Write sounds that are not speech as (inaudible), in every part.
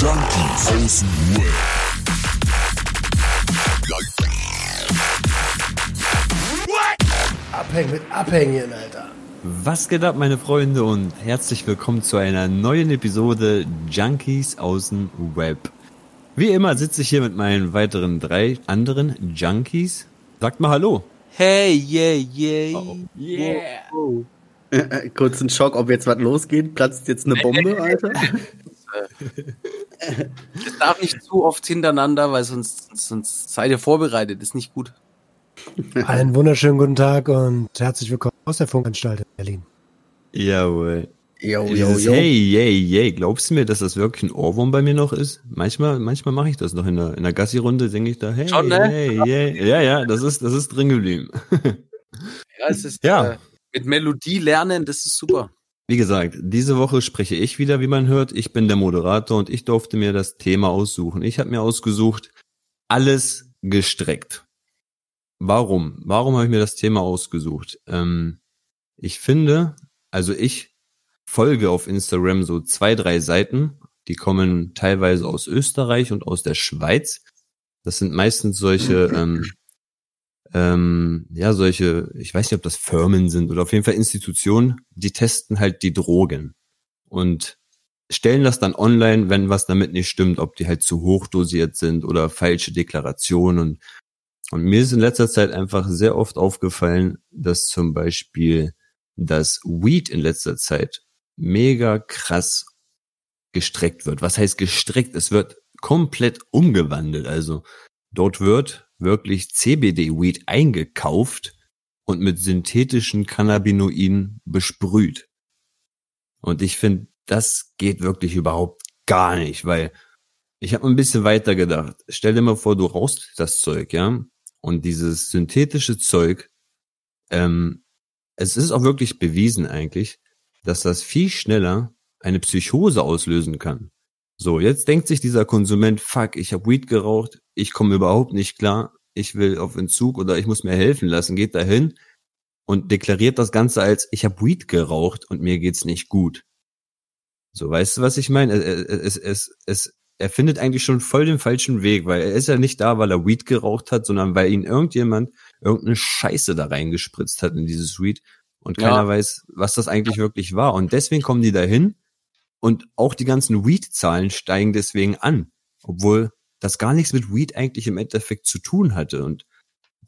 Junkies aus dem Web. Abhängen mit Abhängen, Alter. Was geht ab, meine Freunde, und herzlich willkommen zu einer neuen Episode Junkies aus dem Web. Wie immer sitze ich hier mit meinen weiteren drei anderen Junkies. Sagt mal Hallo. Hey, yeah, yeah. Oh, yeah. Oh. Äh, äh, kurz ein Schock, ob jetzt was losgeht. Platzt jetzt eine Bombe, Alter? (laughs) Es darf nicht zu oft hintereinander, weil sonst, sonst seid ihr vorbereitet. Ist nicht gut. Einen wunderschönen guten Tag und herzlich willkommen aus der Funkanstalt in Berlin. Jawohl. Jo, Dieses jo. Hey, yay, yay. Glaubst du mir, dass das wirklich ein Ohrwurm bei mir noch ist? Manchmal, manchmal mache ich das noch in der, in der Gassi-Runde, singe ich da, hey, Schon, ne? hey, yay. Ja, ja, das ist, das ist drin geblieben. Ja, es ist Ja. Äh, mit Melodie lernen, das ist super. Wie gesagt, diese Woche spreche ich wieder, wie man hört. Ich bin der Moderator und ich durfte mir das Thema aussuchen. Ich habe mir ausgesucht, alles gestreckt. Warum? Warum habe ich mir das Thema ausgesucht? Ähm, ich finde, also ich folge auf Instagram so zwei, drei Seiten, die kommen teilweise aus Österreich und aus der Schweiz. Das sind meistens solche, ähm, ähm, ja, solche, ich weiß nicht, ob das Firmen sind oder auf jeden Fall Institutionen, die testen halt die Drogen und stellen das dann online, wenn was damit nicht stimmt, ob die halt zu hoch dosiert sind oder falsche Deklarationen und und mir ist in letzter Zeit einfach sehr oft aufgefallen, dass zum Beispiel das Weed in letzter Zeit mega krass gestreckt wird. Was heißt gestreckt? Es wird komplett umgewandelt. Also dort wird wirklich CBD-Weed eingekauft und mit synthetischen Cannabinoiden besprüht. Und ich finde, das geht wirklich überhaupt gar nicht, weil ich habe ein bisschen weiter gedacht. Stell dir mal vor, du rauchst das Zeug, ja, und dieses synthetische Zeug, ähm, es ist auch wirklich bewiesen eigentlich, dass das viel schneller eine Psychose auslösen kann. So, jetzt denkt sich dieser Konsument, fuck, ich habe Weed geraucht, ich komme überhaupt nicht klar, ich will auf Entzug oder ich muss mir helfen lassen, geht dahin und deklariert das Ganze als, ich habe Weed geraucht und mir geht's nicht gut. So, weißt du, was ich meine? Es, es, es, es, er findet eigentlich schon voll den falschen Weg, weil er ist ja nicht da, weil er Weed geraucht hat, sondern weil ihn irgendjemand irgendeine Scheiße da reingespritzt hat in dieses Weed und keiner Ja. weiß, was das eigentlich wirklich war. Und deswegen kommen die dahin und auch die ganzen Weed-Zahlen steigen deswegen an, obwohl das gar nichts mit Weed eigentlich im Endeffekt zu tun hatte. Und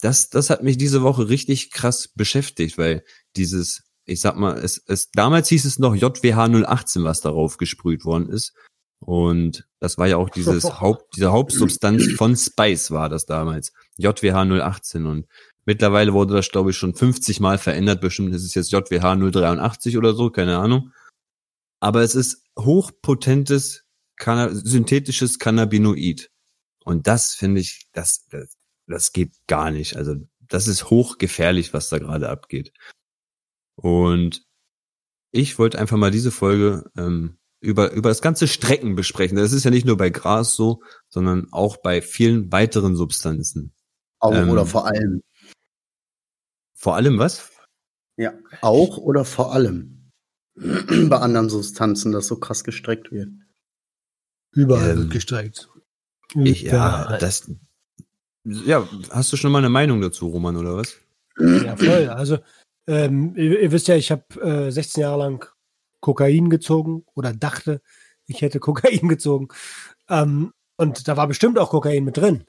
das, das hat mich diese Woche richtig krass beschäftigt, weil dieses, ich sag mal, es, es damals hieß es noch JWH 018, was darauf gesprüht worden ist. Und das war ja auch dieses (laughs) Haupt, diese Hauptsubstanz von Spice war das damals. JWH 018 und mittlerweile wurde das, glaube ich, schon 50 Mal verändert. Bestimmt ist es jetzt JWH 083 oder so, keine Ahnung. Aber es ist hochpotentes Canna synthetisches Cannabinoid. Und das finde ich, das, das, das geht gar nicht. Also das ist hochgefährlich, was da gerade abgeht. Und ich wollte einfach mal diese Folge ähm, über, über das ganze Strecken besprechen. Das ist ja nicht nur bei Gras so, sondern auch bei vielen weiteren Substanzen. Auch Ähm, oder vor allem. Vor allem was? Ja. Auch oder vor allem. (clears throat) Bei anderen Substanzen, das so krass gestreckt wird. Überall Ähm, wird gestreckt. Ich, ja, das, ja, hast du schon mal eine Meinung dazu, Roman, oder was? Ja, voll. Also, ähm, ihr, ihr wisst ja, ich habe äh, 16 Jahre lang Kokain gezogen oder dachte, ich hätte (laughs) Kokain gezogen. Ähm, und da war bestimmt auch Kokain mit drin.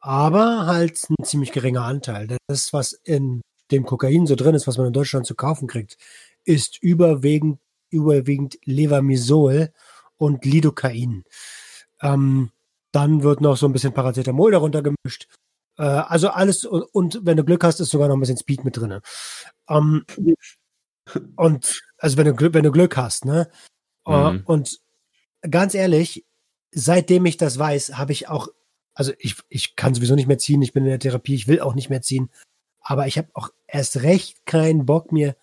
Aber halt ein ziemlich geringer Anteil. Das, was in dem Kokain so drin ist, was man in Deutschland zu kaufen kriegt, ist überwiegend, überwiegend Levamisol und Lidocain. Ähm, dann wird noch so ein bisschen Paracetamol darunter gemischt. Äh, also alles, und, und wenn du Glück hast, ist sogar noch ein bisschen Speed mit drin. Ähm, (laughs) und also wenn du, Glück- wenn du Glück hast, ne? Äh, Mhm. Und ganz ehrlich, seitdem ich das weiß, habe ich auch, also ich, ich kann sowieso nicht mehr ziehen, ich bin in der Therapie, ich will auch nicht mehr ziehen, aber ich habe auch erst recht keinen Bock, mir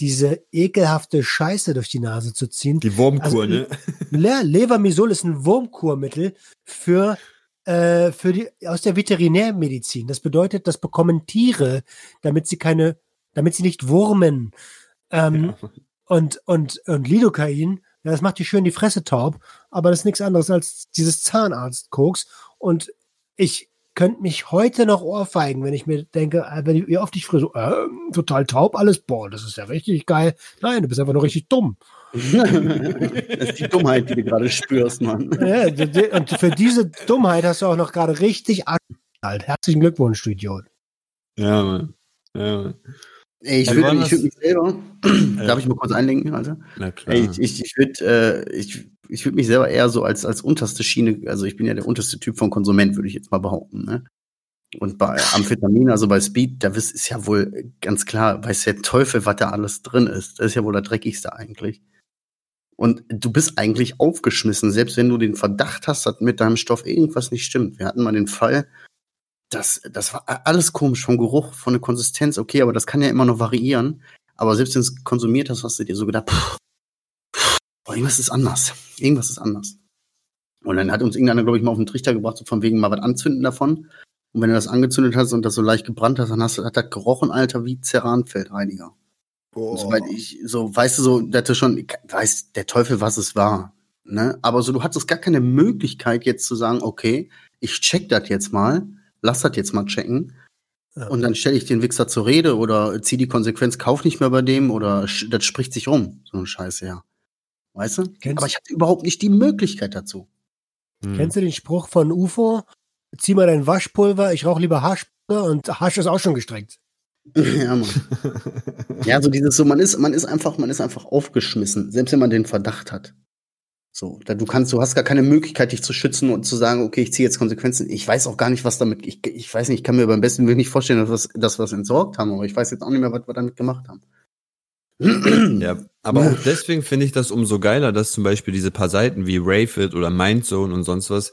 diese ekelhafte Scheiße durch die Nase zu ziehen. Die Wurmkur, Also, ne? Le Levermisol ist ein Wurmkurmittel für, äh, für die, aus der Veterinärmedizin. Das bedeutet, das bekommen Tiere, damit sie keine, damit sie nicht wurmen. Ähm, und, und, und Lidocain Ja, das macht dir schön die Fresse taub, aber das ist nichts anderes als dieses Zahnarzt-Koks. Und ich könnte mich heute noch ohrfeigen, wenn ich mir denke, äh, wenn ich, wie oft ich früher so, äh, total taub alles, boah, das ist ja richtig geil. Nein, du bist einfach nur richtig dumm. (laughs) das ist die Dummheit, die du gerade spürst, Mann. Ja, und für diese Dummheit hast du auch noch gerade richtig angeschnallt. Herzlichen Glückwunsch, du Idiot. Ja, Mann. Ja, Mann. Ey, ich würde würd mich selber, darf ich mal kurz einlenken, Alter? Na klar. Ey, ich ich, ich würde äh, ich, ich würd mich selber eher so als, als unterste Schiene, also ich bin ja der unterste Typ von Konsument, würde ich jetzt mal behaupten. Ne? Und bei Amphetamin, also bei Speed, da ist ja wohl ganz klar, weiß der Teufel, was da alles drin ist. Das ist ja wohl der dreckigste eigentlich. Und du bist eigentlich aufgeschmissen, selbst wenn du den Verdacht hast, dass mit deinem Stoff irgendwas nicht stimmt. Wir hatten mal den Fall, das, das war alles komisch, vom Geruch, von der Konsistenz, okay, aber das kann ja immer noch variieren. Aber selbst wenn du es konsumiert hast, hast du dir so gedacht, pff, boah, irgendwas ist anders. Irgendwas ist anders. Und dann hat uns irgendeiner, glaube ich, mal auf den Trichter gebracht, so von wegen mal was anzünden davon. Und wenn du das angezündet hast und das so leicht gebrannt hast, dann hast du, hat das gerochen, Alter, wie Ceranfeldreiniger. Und Soweit ich, so, weißt du, so, dass du schon, weiß der Teufel, was es war. Ne? Aber so, du hattest gar keine Möglichkeit, jetzt zu sagen, okay, ich check das jetzt mal, lass das jetzt mal checken. Ja. Und dann stelle ich den Wichser zur Rede oder zieh die Konsequenz, kauf nicht mehr bei dem oder das spricht sich rum. So ein Scheiße, ja. Weißt du? Kennst- Aber ich hatte überhaupt nicht die Möglichkeit dazu. Hm. Kennst du den Spruch von UFO? Zieh mal dein Waschpulver, ich rauche lieber Haschpulver und Hasch ist auch schon gestreckt. (laughs) ja, Mann. Ja, so dieses so, man ist, man ist einfach, man ist einfach aufgeschmissen, selbst wenn man den Verdacht hat. So, da du kannst, du hast gar keine Möglichkeit, dich zu schützen und zu sagen, okay, ich ziehe jetzt Konsequenzen. Ich weiß auch gar nicht, was damit, ich, ich weiß nicht, ich kann mir beim besten Willen nicht vorstellen, dass wir, dass wir es entsorgt haben, aber ich weiß jetzt auch nicht mehr, was wir damit gemacht haben. Ja, aber auch deswegen finde ich das umso geiler, dass zum Beispiel diese paar Seiten wie Rayfit oder Mindzone und sonst was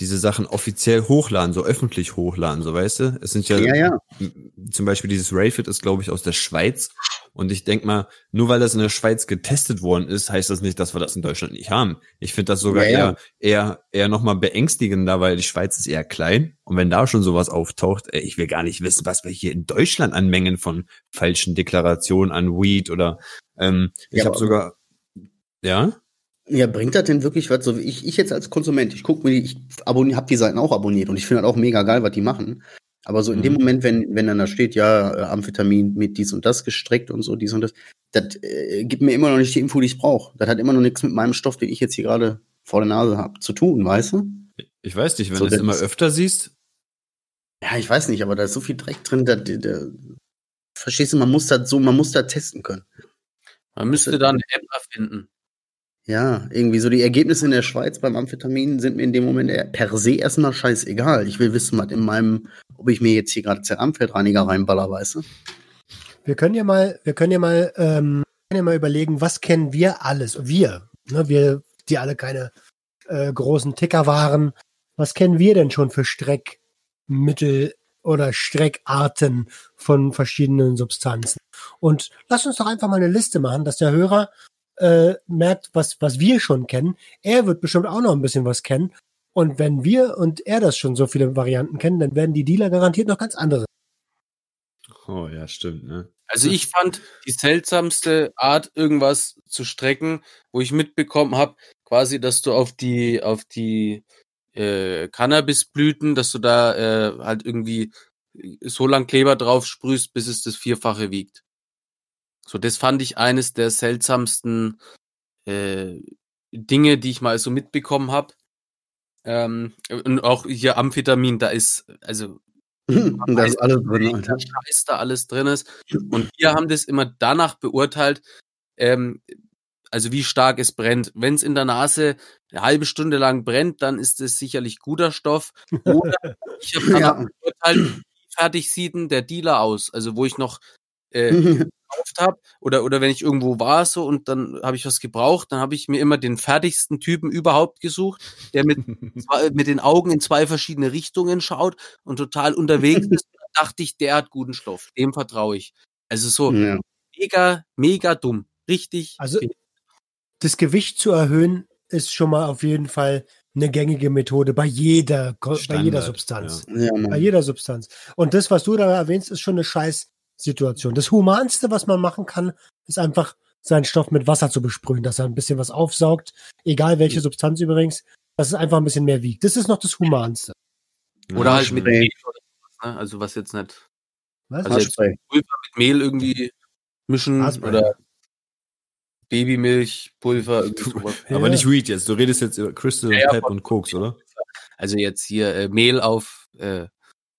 diese Sachen offiziell hochladen, so öffentlich hochladen, so weißt du? Es sind ja, Ja, ja. zum Beispiel dieses Rayfit ist, glaube ich, aus der Schweiz. Und ich denk mal, nur weil das in der Schweiz getestet worden ist, heißt das nicht, dass wir das in Deutschland nicht haben. Ich finde das sogar Ja, eher, eher, eher nochmal beängstigender, weil die Schweiz ist eher klein. Und wenn da schon sowas auftaucht, ey, ich will gar nicht wissen, was wir hier in Deutschland an Mengen von falschen Deklarationen an Weed oder ähm, ich Ja, habe sogar, ja, Ja, bringt das denn wirklich was? So wie ich, ich jetzt als Konsument, ich gucke mir die, ich abonniere, hab die Seiten auch abonniert und ich finde das auch mega geil, was die machen. Aber so in dem Mhm. Moment, wenn, wenn dann da steht, ja, äh, Amphetamin mit dies und das gestreckt und so, dies und das, das äh, gibt mir immer noch nicht die Info, die ich brauche. Das hat immer noch nichts mit meinem Stoff, den ich jetzt hier gerade vor der Nase habe, zu tun, weißt du? ich weiß nicht, wenn So, du es das immer öfter siehst, Ja, ich weiß nicht, aber da ist so viel Dreck drin, da, da, da verstehst du, man muss das so, man muss das testen können. Man müsste da eine App erfinden. Ja, irgendwie so die Ergebnisse in der Schweiz beim Amphetamin sind mir in dem Moment per se erstmal scheißegal. Ich will wissen, was in meinem, ob ich mir jetzt hier gerade Ceramfeldreiniger reinballer, weißt du? Wir können ja mal, wir können ja mal, ähm, können ja mal überlegen, was kennen wir alles? Wir, ne, wir, die alle keine äh, großen Ticker waren. Was kennen wir denn schon für Streckmittel oder Streckarten von verschiedenen Substanzen? Und lass uns doch einfach mal eine Liste machen, dass der Hörer äh, merkt, was, was wir schon kennen. Er wird bestimmt auch noch ein bisschen was kennen. Und wenn wir und er das schon so viele Varianten kennen, dann werden die Dealer garantiert noch ganz andere. oh ja, stimmt, ne? Also ich fand die seltsamste Art, irgendwas zu strecken, wo ich mitbekommen habe, quasi, dass du auf die, auf die äh, Cannabisblüten, dass du da äh, halt irgendwie so lang Kleber drauf sprühst, bis es das Vierfache wiegt. So, das fand ich eines der seltsamsten äh, Dinge, die ich mal so mitbekommen habe. Ähm, und auch hier Amphetamin, da ist, also (laughs) da ist alles drin, Alter. Scheiß da alles drin ist. Und wir haben das immer danach beurteilt, ähm, also wie stark es brennt. Wenn es in der Nase eine halbe Stunde lang brennt, dann ist es sicherlich guter Stoff. Oder ich habe (laughs) danach Ja. beurteilt, wie fertig sieht denn der Dealer aus? Also wo ich noch äh, (laughs) gekauft habe oder oder wenn ich irgendwo war so und dann habe ich was gebraucht, dann habe ich mir immer den fertigsten Typen überhaupt gesucht, der mit (laughs) mit den Augen in zwei verschiedene Richtungen schaut und total unterwegs ist. (laughs) Da dachte ich, der hat guten Stoff, dem vertraue ich. Also so ja. mega mega dumm, richtig. Also das Gewicht zu erhöhen ist schon mal auf jeden Fall eine gängige Methode bei jeder, Ko- bei jeder Standard, Substanz. ja, Bei Mann. jeder Substanz. Und das, was du da erwähnst, ist schon eine Scheißsituation. Das Humanste, was man machen kann, ist einfach seinen Stoff mit Wasser zu besprühen, dass er ein bisschen was aufsaugt, egal welche Substanz übrigens, dass es einfach ein bisschen mehr wiegt. Das ist noch das Humanste. Oder halt mit. Mehl oder sowas, ne? Also was jetzt nicht. Was? Also jetzt. Pulver mit Mehl irgendwie mischen Haarspray. oder Babymilch, Pulver. (laughs) Ja. Aber nicht Weed jetzt. Du redest jetzt über Crystal, Ja, ja, Pep und Koks, oder? Also jetzt hier äh, Mehl auf äh,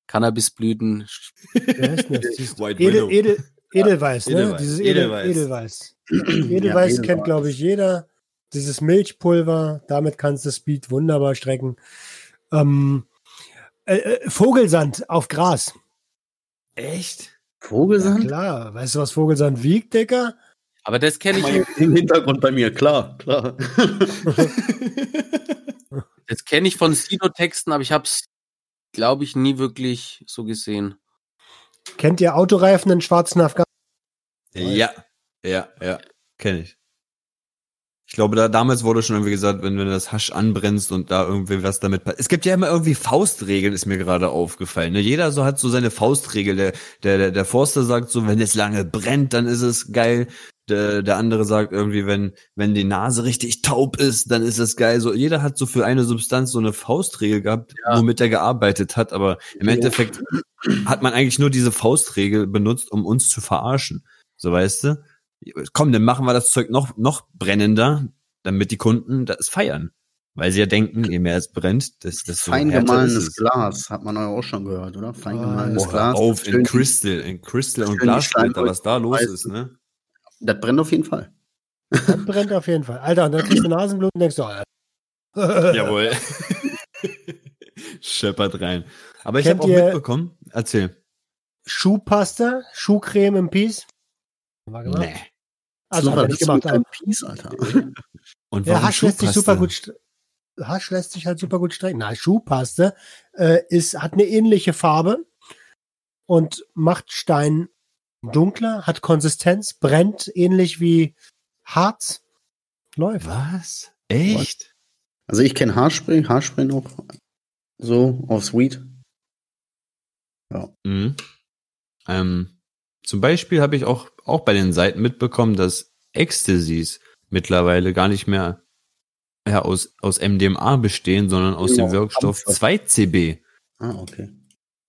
Cannabisblüten. (laughs) Edel. Edel, (laughs) Edelweiß, ne? Edelweiß. Dieses Edel, Edelweiß. Edelweiß. (clears throat) Ja, Edelweiß kennt, Edelweiß. glaube ich, jeder. Dieses Milchpulver, damit kannst du Speed wunderbar strecken. Ähm, äh, äh, Vogelsand auf Gras. Echt? Ja, Vogelsand? klar. Weißt du, was Vogelsand wiegt, Dicker? Aber das kenne ich, Im Hintergrund bei mir, klar, klar. (laughs) das kenne ich von Sino-Texten, aber ich habe es, glaube ich, nie wirklich so gesehen. Kennt ihr Autoreifen in schwarzen Afghanen? Ja, ja, ja, kenne ich. Ich glaube, da damals wurde schon irgendwie gesagt, wenn, wenn du das Hasch anbrennst und da irgendwie was damit passiert. Es gibt ja immer irgendwie Faustregeln, ist mir gerade aufgefallen. Ne? Jeder so hat so seine Faustregel. Der, der, der Forster sagt so, wenn es lange brennt, dann ist es geil. Der, der andere sagt irgendwie, wenn, wenn die Nase richtig taub ist, dann ist es geil. So, jeder hat so für eine Substanz so eine Faustregel gehabt, Ja. womit er gearbeitet hat. Aber im Endeffekt hat man eigentlich nur diese Faustregel benutzt, um uns zu verarschen. So weißt du? Komm, dann machen wir das Zeug noch, noch brennender, damit die Kunden das feiern. Weil sie ja denken, je mehr es brennt, desto desto Fein gemahlenes es. Glas, hat man auch schon gehört, oder? Fein Ah, gemahlenes hör Glas. auf, in Crystal, in Crystal und Steinbrüche was da los ist, ne? Das brennt auf jeden Fall. Das brennt auf jeden Fall. Alter, und dann kriegst du Nasenblut und denkst du, oh, ja. (laughs) Jawohl. Scheppert rein. Aber ich habe auch mitbekommen, erzähl. Schuhpasta, Schuhcreme im Peace. Gemacht? Nee. Also wir nicht gemacht. Aber, Peace, Alter. (laughs) Und ja, warum Hasch lässt sich super gut Hasch lässt sich halt super gut strecken. Na, Schuhpaste äh, ist, hat eine ähnliche Farbe und macht Stein dunkler, hat Konsistenz, brennt ähnlich wie Harz. Läuft. Was? Echt? Also ich kenne Haarspray, Haarspray noch. So, auf Sweet. Mhm. Ähm, zum Beispiel habe ich auch, auch bei den Seiten mitbekommen, dass Ecstasies mittlerweile gar nicht mehr ja, aus, aus MDMA bestehen, sondern aus Ja, dem Wirkstoff Kampfstoff. 2CB. Ah, okay.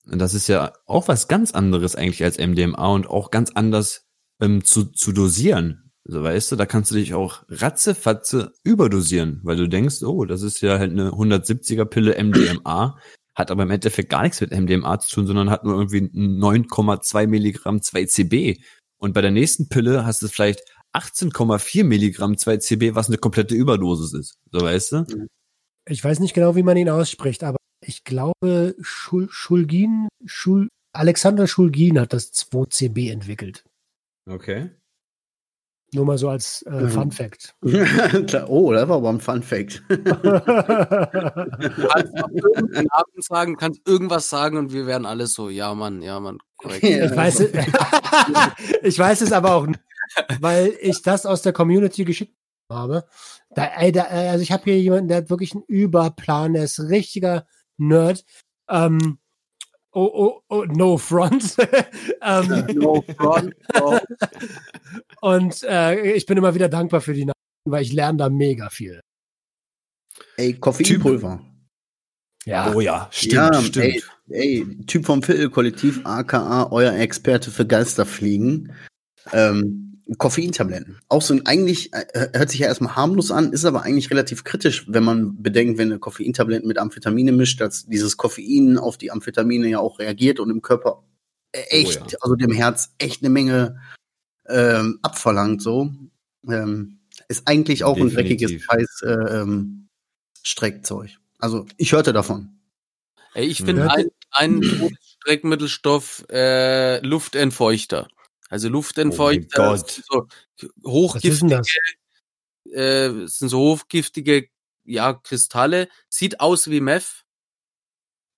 Das ist ja auch was ganz anderes eigentlich als MDMA und auch ganz anders ähm, zu, zu dosieren. So weißt du, da kannst du dich auch ratzefatze überdosieren, weil du denkst, oh, das ist ja halt eine 170er Pille MDMA, hat aber im Endeffekt gar nichts mit MDMA zu tun, sondern hat nur irgendwie 9,2 Milligramm 2CB. Und bei der nächsten Pille hast du vielleicht 18,4 Milligramm 2CB, was eine komplette Überdosis ist. So weißt du? Ich weiß nicht genau, wie man ihn ausspricht, aber ich glaube, Schul Schulgin, Schul Alexander Schulgin hat das 2CB entwickelt. Okay. Nur mal so als äh, Mhm. Fun Fact. (laughs) Oh, das war aber ein Fun Fact. Du (laughs) kannst sagen, kannst irgendwas sagen und wir werden alle so, ja Mann, ja Mann, korrekt. Ja. Ich weiß, es, (laughs) ich weiß es aber auch nicht, weil ich das aus der Community geschickt habe. Da, ey, da, äh, also ich habe hier jemanden, der hat wirklich einen Überplan, der ist richtiger Nerd. Ähm, oh, oh, oh, no front. (laughs) ähm, (laughs) No front, no. (laughs) und äh, ich bin immer wieder dankbar für die Nachrichten, weil ich lerne da mega viel. Ey, Koffeinpulver. Ja, Oh ja, stimmt, ja, stimmt. Ey, ey, Typ vom Viertelkollektiv, aka euer Experte für Geisterfliegen. Ähm, Koffeintabletten. Auch so ein eigentlich, äh, hört sich ja erstmal harmlos an, ist aber eigentlich relativ kritisch, wenn man bedenkt, wenn eine Koffeintabletten mit Amphetamine mischt, dass dieses Koffein auf die Amphetamine ja auch reagiert und im Körper äh, echt, Oh ja. also dem Herz echt eine Menge ähm, abverlangt, so. Ähm, ist eigentlich auch ein dreckiges Definitiv. Scheiß äh, ähm, Streckzeug. Also ich hörte davon. Ey, ich finde Ja. ein, ein Streckmittelstoff äh, Luftentfeuchter. Also Luftentfeuchter Oh so hochgiftige, äh, sind so hochgiftige ja, Kristalle. Sieht aus wie Meth,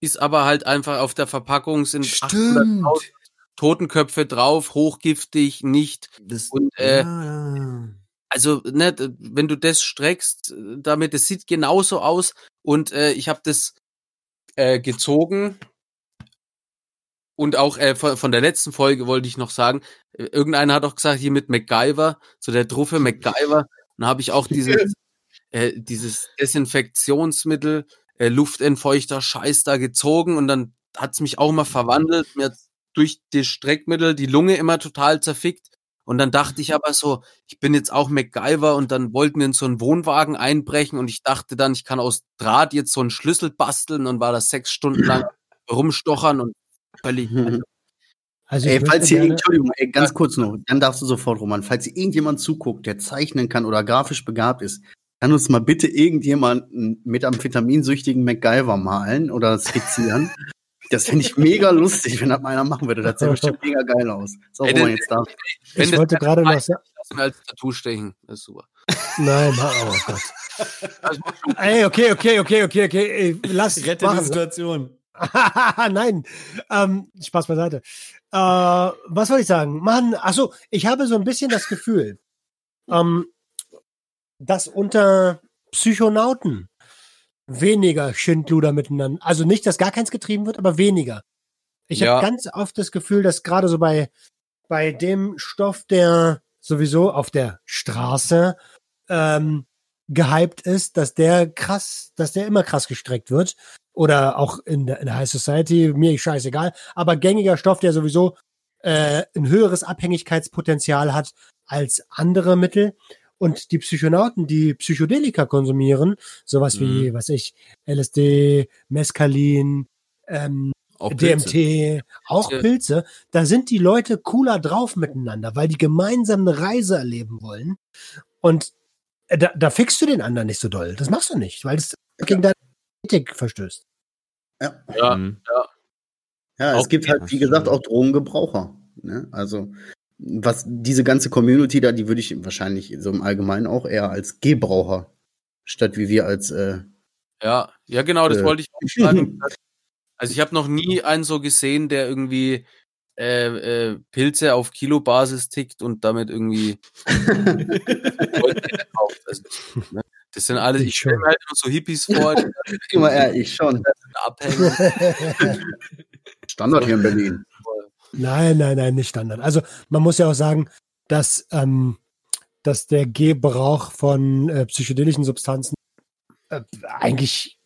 ist aber halt einfach auf der Verpackung sind 800.000 Totenköpfe drauf, hochgiftig, nicht. Das, Und, äh, ja. Also, ne, wenn du das streckst, äh, damit, das sieht genauso aus. Und äh, ich habe das äh, gezogen Und auch äh, von, von der letzten Folge wollte ich noch sagen, äh, irgendeiner hat auch gesagt, hier mit MacGyver, so der Druffe MacGyver, dann habe ich auch (laughs) dieses, äh, dieses Desinfektionsmittel, äh, Luftentfeuchter Scheiß da gezogen und dann hat's mich auch mal verwandelt, mir durch das Streckmittel die Lunge immer total zerfickt. Und dann dachte ich aber so, ich bin jetzt auch MacGyver und dann wollten wir in so einen Wohnwagen einbrechen und ich dachte dann, ich kann aus Draht jetzt so einen Schlüssel basteln und war da sechs Stunden lang (laughs) rumstochern und völlig. Also ich Ey, falls hier, gerne- Entschuldigung, ey, ganz kurz noch, dann darfst du sofort, Roman, falls hier irgendjemand zuguckt, der zeichnen kann oder grafisch begabt ist, kann uns mal bitte irgendjemand einen methamphitaminsüchtigen MacGyver malen oder skizzieren. (laughs) Das fände ich mega lustig, wenn das mal einer machen würde. Das sähe bestimmt (laughs) mega geil aus. So, Ey, Roman, jetzt da. Ich das wollte gerade noch sagen. Lass mir als Tattoo stechen. Das ist super. (laughs) Nein, ma- oh Gott. Ey, okay, okay, okay, okay, okay. Ey, lass Rette die. Situation. (laughs) Nein, ähm, Spaß beiseite. Äh, was wollte ich sagen? Mann, ach so, ich habe so ein bisschen das Gefühl, ähm, dass unter Psychonauten weniger Schindluder miteinander, also nicht, dass gar keins getrieben wird, aber weniger. Ich Ja. habe ganz oft das Gefühl, dass gerade so bei, bei dem Stoff, der sowieso auf der Straße ähm, gehypt ist, dass der krass, dass der immer krass gestreckt wird. Oder auch in der, in der High Society, mir scheißegal. Aber gängiger Stoff, der sowieso äh, ein höheres Abhängigkeitspotenzial hat als andere Mittel. Und die Psychonauten, die Psychedelika konsumieren, sowas wie, was ich, LSD, Mescalin, ähm, Auch Pilze. DMT, auch Ja. Pilze, da sind die Leute cooler drauf miteinander, weil die gemeinsam eine Reise erleben wollen. Und äh, da, da fixst du den anderen nicht so doll. Das machst du nicht, weil es gegen deine Ethik verstößt. Ja, Ja, Mhm. ja es Auch- gibt halt, wie gesagt, auch Drogengebraucher. Ne? Also, was diese ganze Community da, die würde ich wahrscheinlich so im Allgemeinen auch eher als Gebraucher, statt wie wir als äh, ja, ja, genau, das Äh. wollte ich auch sagen. (laughs) Also ich habe noch nie einen so gesehen, der irgendwie äh, äh, Pilze auf Kilobasis tickt und damit irgendwie. (laughs) Also, ne? Das sind alles, Ich ich stelle schon. mir halt nur so Hippies vor, (laughs) immer ich schon. Abhängen. (laughs) Standard hier in Berlin. Nein, nein, nein, nicht Standard. Also man muss ja auch sagen, dass, ähm, dass der Gebrauch von äh, psychedelischen Substanzen äh, eigentlich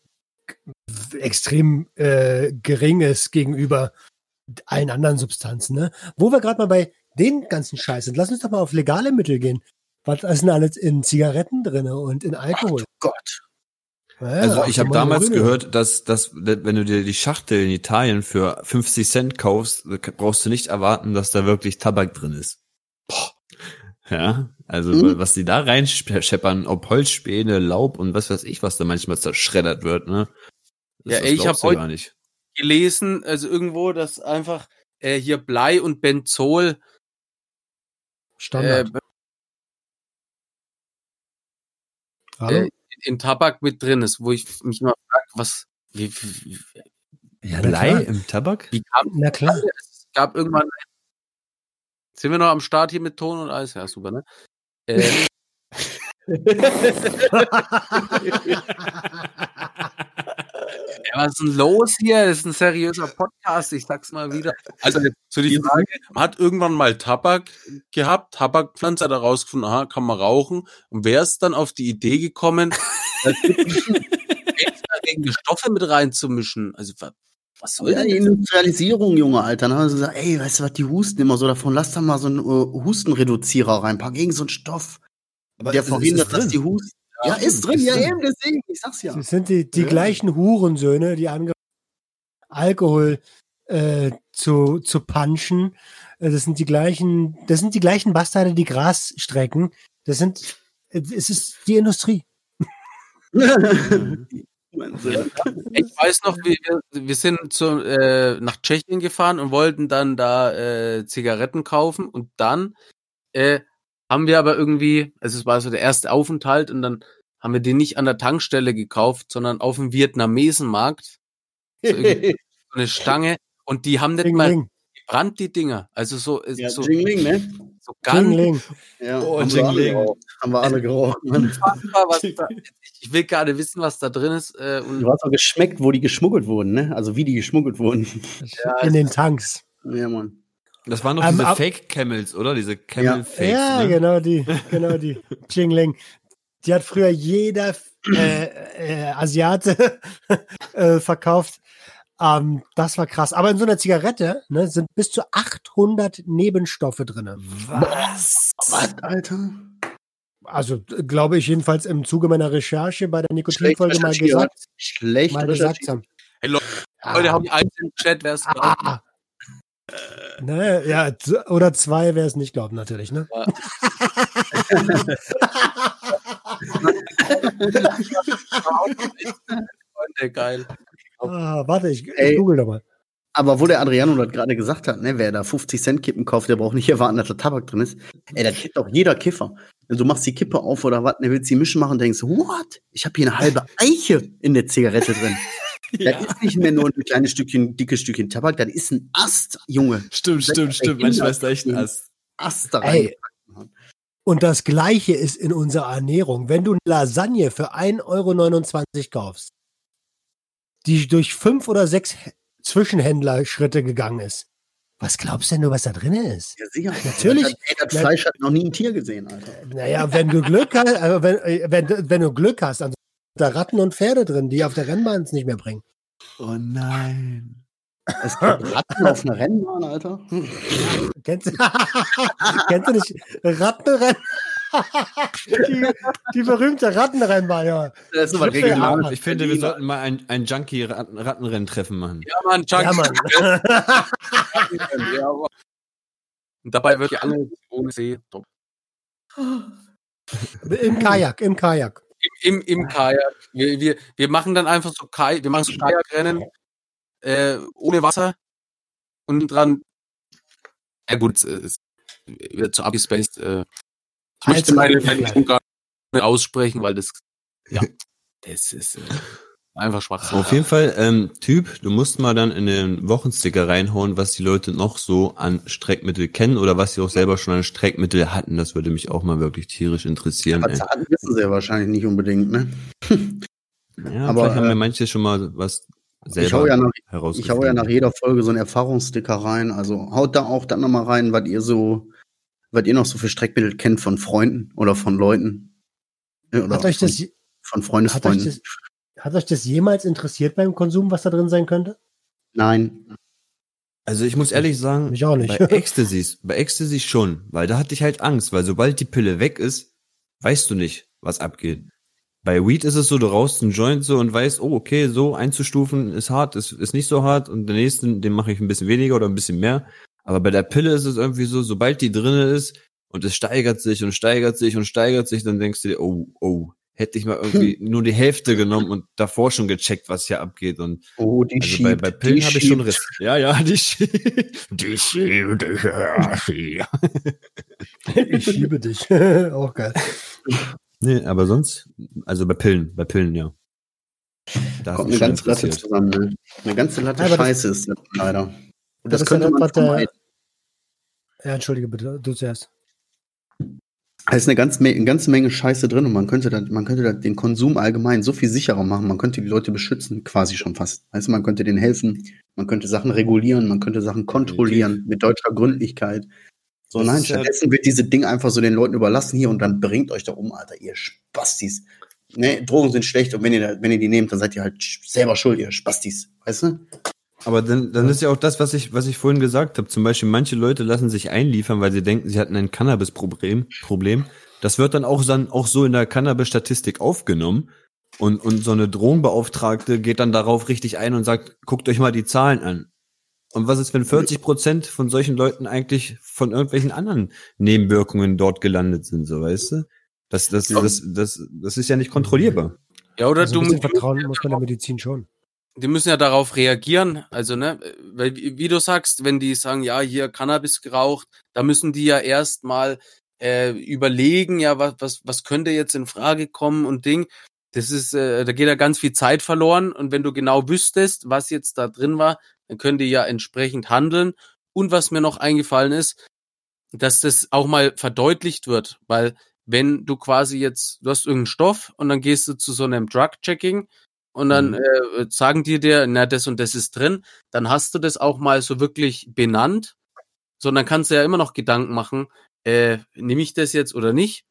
extrem äh, gering ist gegenüber allen anderen Substanzen. Ne? Wo wir gerade mal bei den ganzen Scheiß sind, lass uns doch mal auf legale Mittel gehen. Was ist denn alles in Zigaretten drinne und in Alkohol? Gott. Ja, Also ich habe mal damals Grüne. gehört, dass, dass wenn du dir die Schachtel in Italien für 50 Cent kaufst, brauchst du nicht erwarten, dass da wirklich Tabak drin ist. Boah. Ja, also Mhm. was die da reinscheppern, ob Holzspäne, Laub und was weiß ich, was da manchmal zerschreddert wird, ne? Ja, das ey, ich hab glaubst du heut- gar nicht. gelesen, also irgendwo, dass einfach äh, hier Blei und Benzol äh, Standard. Hallo? äh, in Tabak mit drin ist, wo ich mich mal frage, was, wie, wie, ja, Blei klar. im Tabak? wie kam Na klar. Es gab irgendwann. Sind wir noch am Start hier mit Ton und Eis? Ja, super, ne? Äh, (laughs) (laughs) (laughs) ja, was ist denn los hier? Das ist ein seriöser Podcast, ich sag's mal wieder. Also, so die Frage, man hat irgendwann mal Tabak gehabt, Tabakpflanze, hat er rausgefunden, aha, kann man rauchen. Und wer ist dann auf die Idee gekommen, (laughs) extra Stoffe mit reinzumischen? Also, wa- was soll Ja, denn die? Industrialisierung, Junge, Alter. Dann haben sie gesagt, ey, weißt du was, die husten immer so davon, lass da mal so einen äh, Hustenreduzierer reinpacken, gegen so einen Stoff, der es ist verhindert, dass die husten. Ja, ist drin, ist ja drin. eben, deswegen, ich sag's ja. Das sind die, die Ja. gleichen Hurensöhne, die ange Alkohol äh, zu, zu punchen. Äh, Das sind die gleichen, das sind die gleichen Bastarde, die Gras strecken. Das sind, es ist die Industrie. (laughs) Ich weiß noch, wir, wir- wir sind zu, äh, nach Tschechien gefahren und wollten dann da äh, Zigaretten kaufen und dann äh, haben wir aber irgendwie, also es war so der erste Aufenthalt und dann haben wir die nicht an der Tankstelle gekauft, sondern auf dem Vietnamesenmarkt, so irgendwie (laughs) so eine Stange und die haben nicht Ding, mal, ding. gebrannt, die Dinger. Also so, Ja, so, Jingling, ne? so ganz Jingling. Ja, Oh, haben, wir alle Jingling. geraucht. haben wir alle (laughs) da, ich will gerade wissen, was da drin ist. Äh, und Du hast auch geschmeckt, wo die geschmuggelt wurden, ne? Also wie die geschmuggelt wurden. In den Tanks. ja, Mann. Das waren doch Ähm, diese Fake Camels, oder? Diese Camel Fakes. ja, ne? genau die, genau die. (laughs) Jingling. Die hat früher jeder äh, äh, Asiate (laughs) äh, verkauft. Ähm, das war krass. Aber in so einer Zigarette ne, sind bis zu 800 Nebenstoffe drin. Was? Was, Alter? Also glaube ich jedenfalls im Zuge meiner Recherche bei der Nikotinfolge mal gesagt, Schlecht mal gesagt haben. Hey, Leute, Ah, haben die eins im Chat, wer es glaubt. Ne, ja, oder zwei, wer es nicht glaubt, natürlich, ne? Freunde, geil. Ah, warte, ich, ich google doch mal. Aber wo der Adriano das gerade gesagt hat, ne, wer da 50 Cent Kippen kauft, der braucht nicht erwarten, dass da Tabak drin ist. Ey, das kennt doch jeder Kiffer. Wenn du machst die Kippe auf oder was, ne, willst die mischen machen und denkst, what? Ich habe hier eine halbe Eiche in der Zigarette drin. Das ist nicht mehr nur ein kleines Stückchen, dickes Stückchen Tabak, das ist ein Ast, Junge. Stimmt, stimmt, stimmt. Manchmal ist da echt ein Ast. Ast da rein. Und das Gleiche ist in unserer Ernährung. Wenn du eine Lasagne für 1,29 Euro kaufst, die durch fünf oder sechs Zwischenhändlerschritte gegangen ist, was glaubst denn du, was da drin ist? Ja, sicher. Natürlich. Das, das Fleisch hat noch nie ein Tier gesehen, Alter. Naja, wenn du Glück hast, also wenn, äh, wenn, wenn du Glück hast, dann sind da Ratten und Pferde drin, die auf der Rennbahn es nicht mehr bringen. Oh nein. Es gibt Ratten auf einer Rennbahn, Alter. Kennst du, (laughs) kennst du nicht Rattenrennen? (laughs) die, die berühmte Rattenrennbahn, ja. Das ist aber regional. ja. Ich finde, wir sollten mal ein, ein Junkie-Rattenrennen-Treffen machen. Ja, Mann, Chuck. Ja, Mann. (laughs) Ja, aber- Und dabei wird die andere ohne See. Im Kajak, im Kajak. Im, im Kajak. Wir, wir, wir machen dann einfach so Kaj, wir machen so Kajakrennen äh, ohne Wasser und dran. Ja gut, es wird zu abgespaced. Äh, ich möchte meine. Vernichtung gar nicht aussprechen, weil das ja, das ist äh, einfach schwach. Auf jeden Fall, ähm, Typ, du musst mal dann in den Wochensticker reinhauen, was die Leute noch so an Streckmittel kennen oder was sie auch selber schon an Streckmittel hatten. Das würde mich auch mal wirklich tierisch interessieren. Ey. Zarten wissen sie ja wahrscheinlich nicht unbedingt, ne? Ja, (laughs) aber, vielleicht haben äh, ja manche schon mal was selber Ich hau, ja nach, ich hau ja nach jeder Folge so einen Erfahrungssticker rein. Also haut da auch dann nochmal rein, was ihr so, was ihr noch so für Streckmittel kennt von Freunden oder von Leuten. Äh, Oder Hat euch, von, das, von hat, euch Freundesfreunden. das, hat euch das jemals interessiert beim Konsum, was da drin sein könnte? Nein. Also ich muss ehrlich sagen, Mich auch nicht. bei Ecstasy, bei Ecstasy schon, weil da hatte ich halt Angst, weil sobald die Pille weg ist, weißt du nicht, was abgeht. Bei Weed ist es so, du rauchst einen Joint so und weißt, oh, okay, so einzustufen ist hart, ist, ist nicht so hart und den nächsten, den mache ich ein bisschen weniger oder ein bisschen mehr. Aber bei der Pille ist es irgendwie so, sobald die drinne ist und es steigert sich und steigert sich und steigert sich, dann denkst du dir, oh, oh, hätte ich mal irgendwie nur die Hälfte genommen und davor schon gecheckt, was hier abgeht und Oh, die also bei, schiebt. bei Pillen die habe ich schon schiebt. Riss. Ja, ja, die schiebt. (laughs) Die schiebt. Ja. Ich schiebe (laughs) dich. (laughs) auch geil. Nee, aber sonst, also bei Pillen, bei Pillen, ja. Da Kommt eine ganze Latte zusammen, ne? Eine ganze Latte Aber das- Scheiße ist das leider. Und Das das, ist könnte ja man das, der-. Ja, entschuldige bitte, du zuerst. Da ist eine ganze, eine ganze Menge Scheiße drin und man könnte, da, man könnte da den Konsum allgemein so viel sicherer machen. Man könnte die Leute beschützen, quasi schon fast. Du, man könnte denen helfen, man könnte Sachen regulieren, man könnte Sachen kontrollieren mit deutscher Gründlichkeit. So, Das nein, ist ja- stattdessen wird diese Ding einfach so den Leuten überlassen hier und dann bringt euch da um, Alter, ihr Spastis. Ne, Drogen sind schlecht und wenn ihr, da, wenn ihr die nehmt, dann seid ihr halt selber schuld, ihr Spastis. Weißt du? Aber dann, dann ist ja auch das, was ich, was ich vorhin gesagt habe. Zum Beispiel, manche Leute lassen sich einliefern, weil sie denken, sie hatten ein Cannabis-Problem. Problem. Das wird dann auch, dann auch so in der Cannabis-Statistik aufgenommen. Und, und so eine Drogenbeauftragte geht dann darauf richtig ein und sagt, guckt euch mal die Zahlen an. Und was ist, wenn 40 Prozent von solchen Leuten eigentlich von irgendwelchen anderen Nebenwirkungen dort gelandet sind, so weißt du? Das, das, das, das, das ist ja nicht kontrollierbar. Ja, oder Also du Vertrauen muss man der Medizin schon. Die müssen ja darauf reagieren. Also, ne, weil, wie du sagst, wenn die sagen, ja, hier Cannabis geraucht, da müssen die ja erstmal äh, überlegen, ja, was, was, was könnte jetzt in Frage kommen und Ding. Das ist, äh, da geht ja ganz viel Zeit verloren. Und wenn du genau wüsstest, was jetzt da drin war, dann können die ja entsprechend handeln. Und was mir noch eingefallen ist, dass das auch mal verdeutlicht wird, weil wenn du quasi jetzt, du hast irgendeinen Stoff und dann gehst du zu so einem Drug-Checking und dann Mhm. äh, sagen die dir, na, das und das ist drin, dann hast du das auch mal so wirklich benannt, sondern kannst du ja immer noch Gedanken machen, äh, nehme ich das jetzt oder nicht?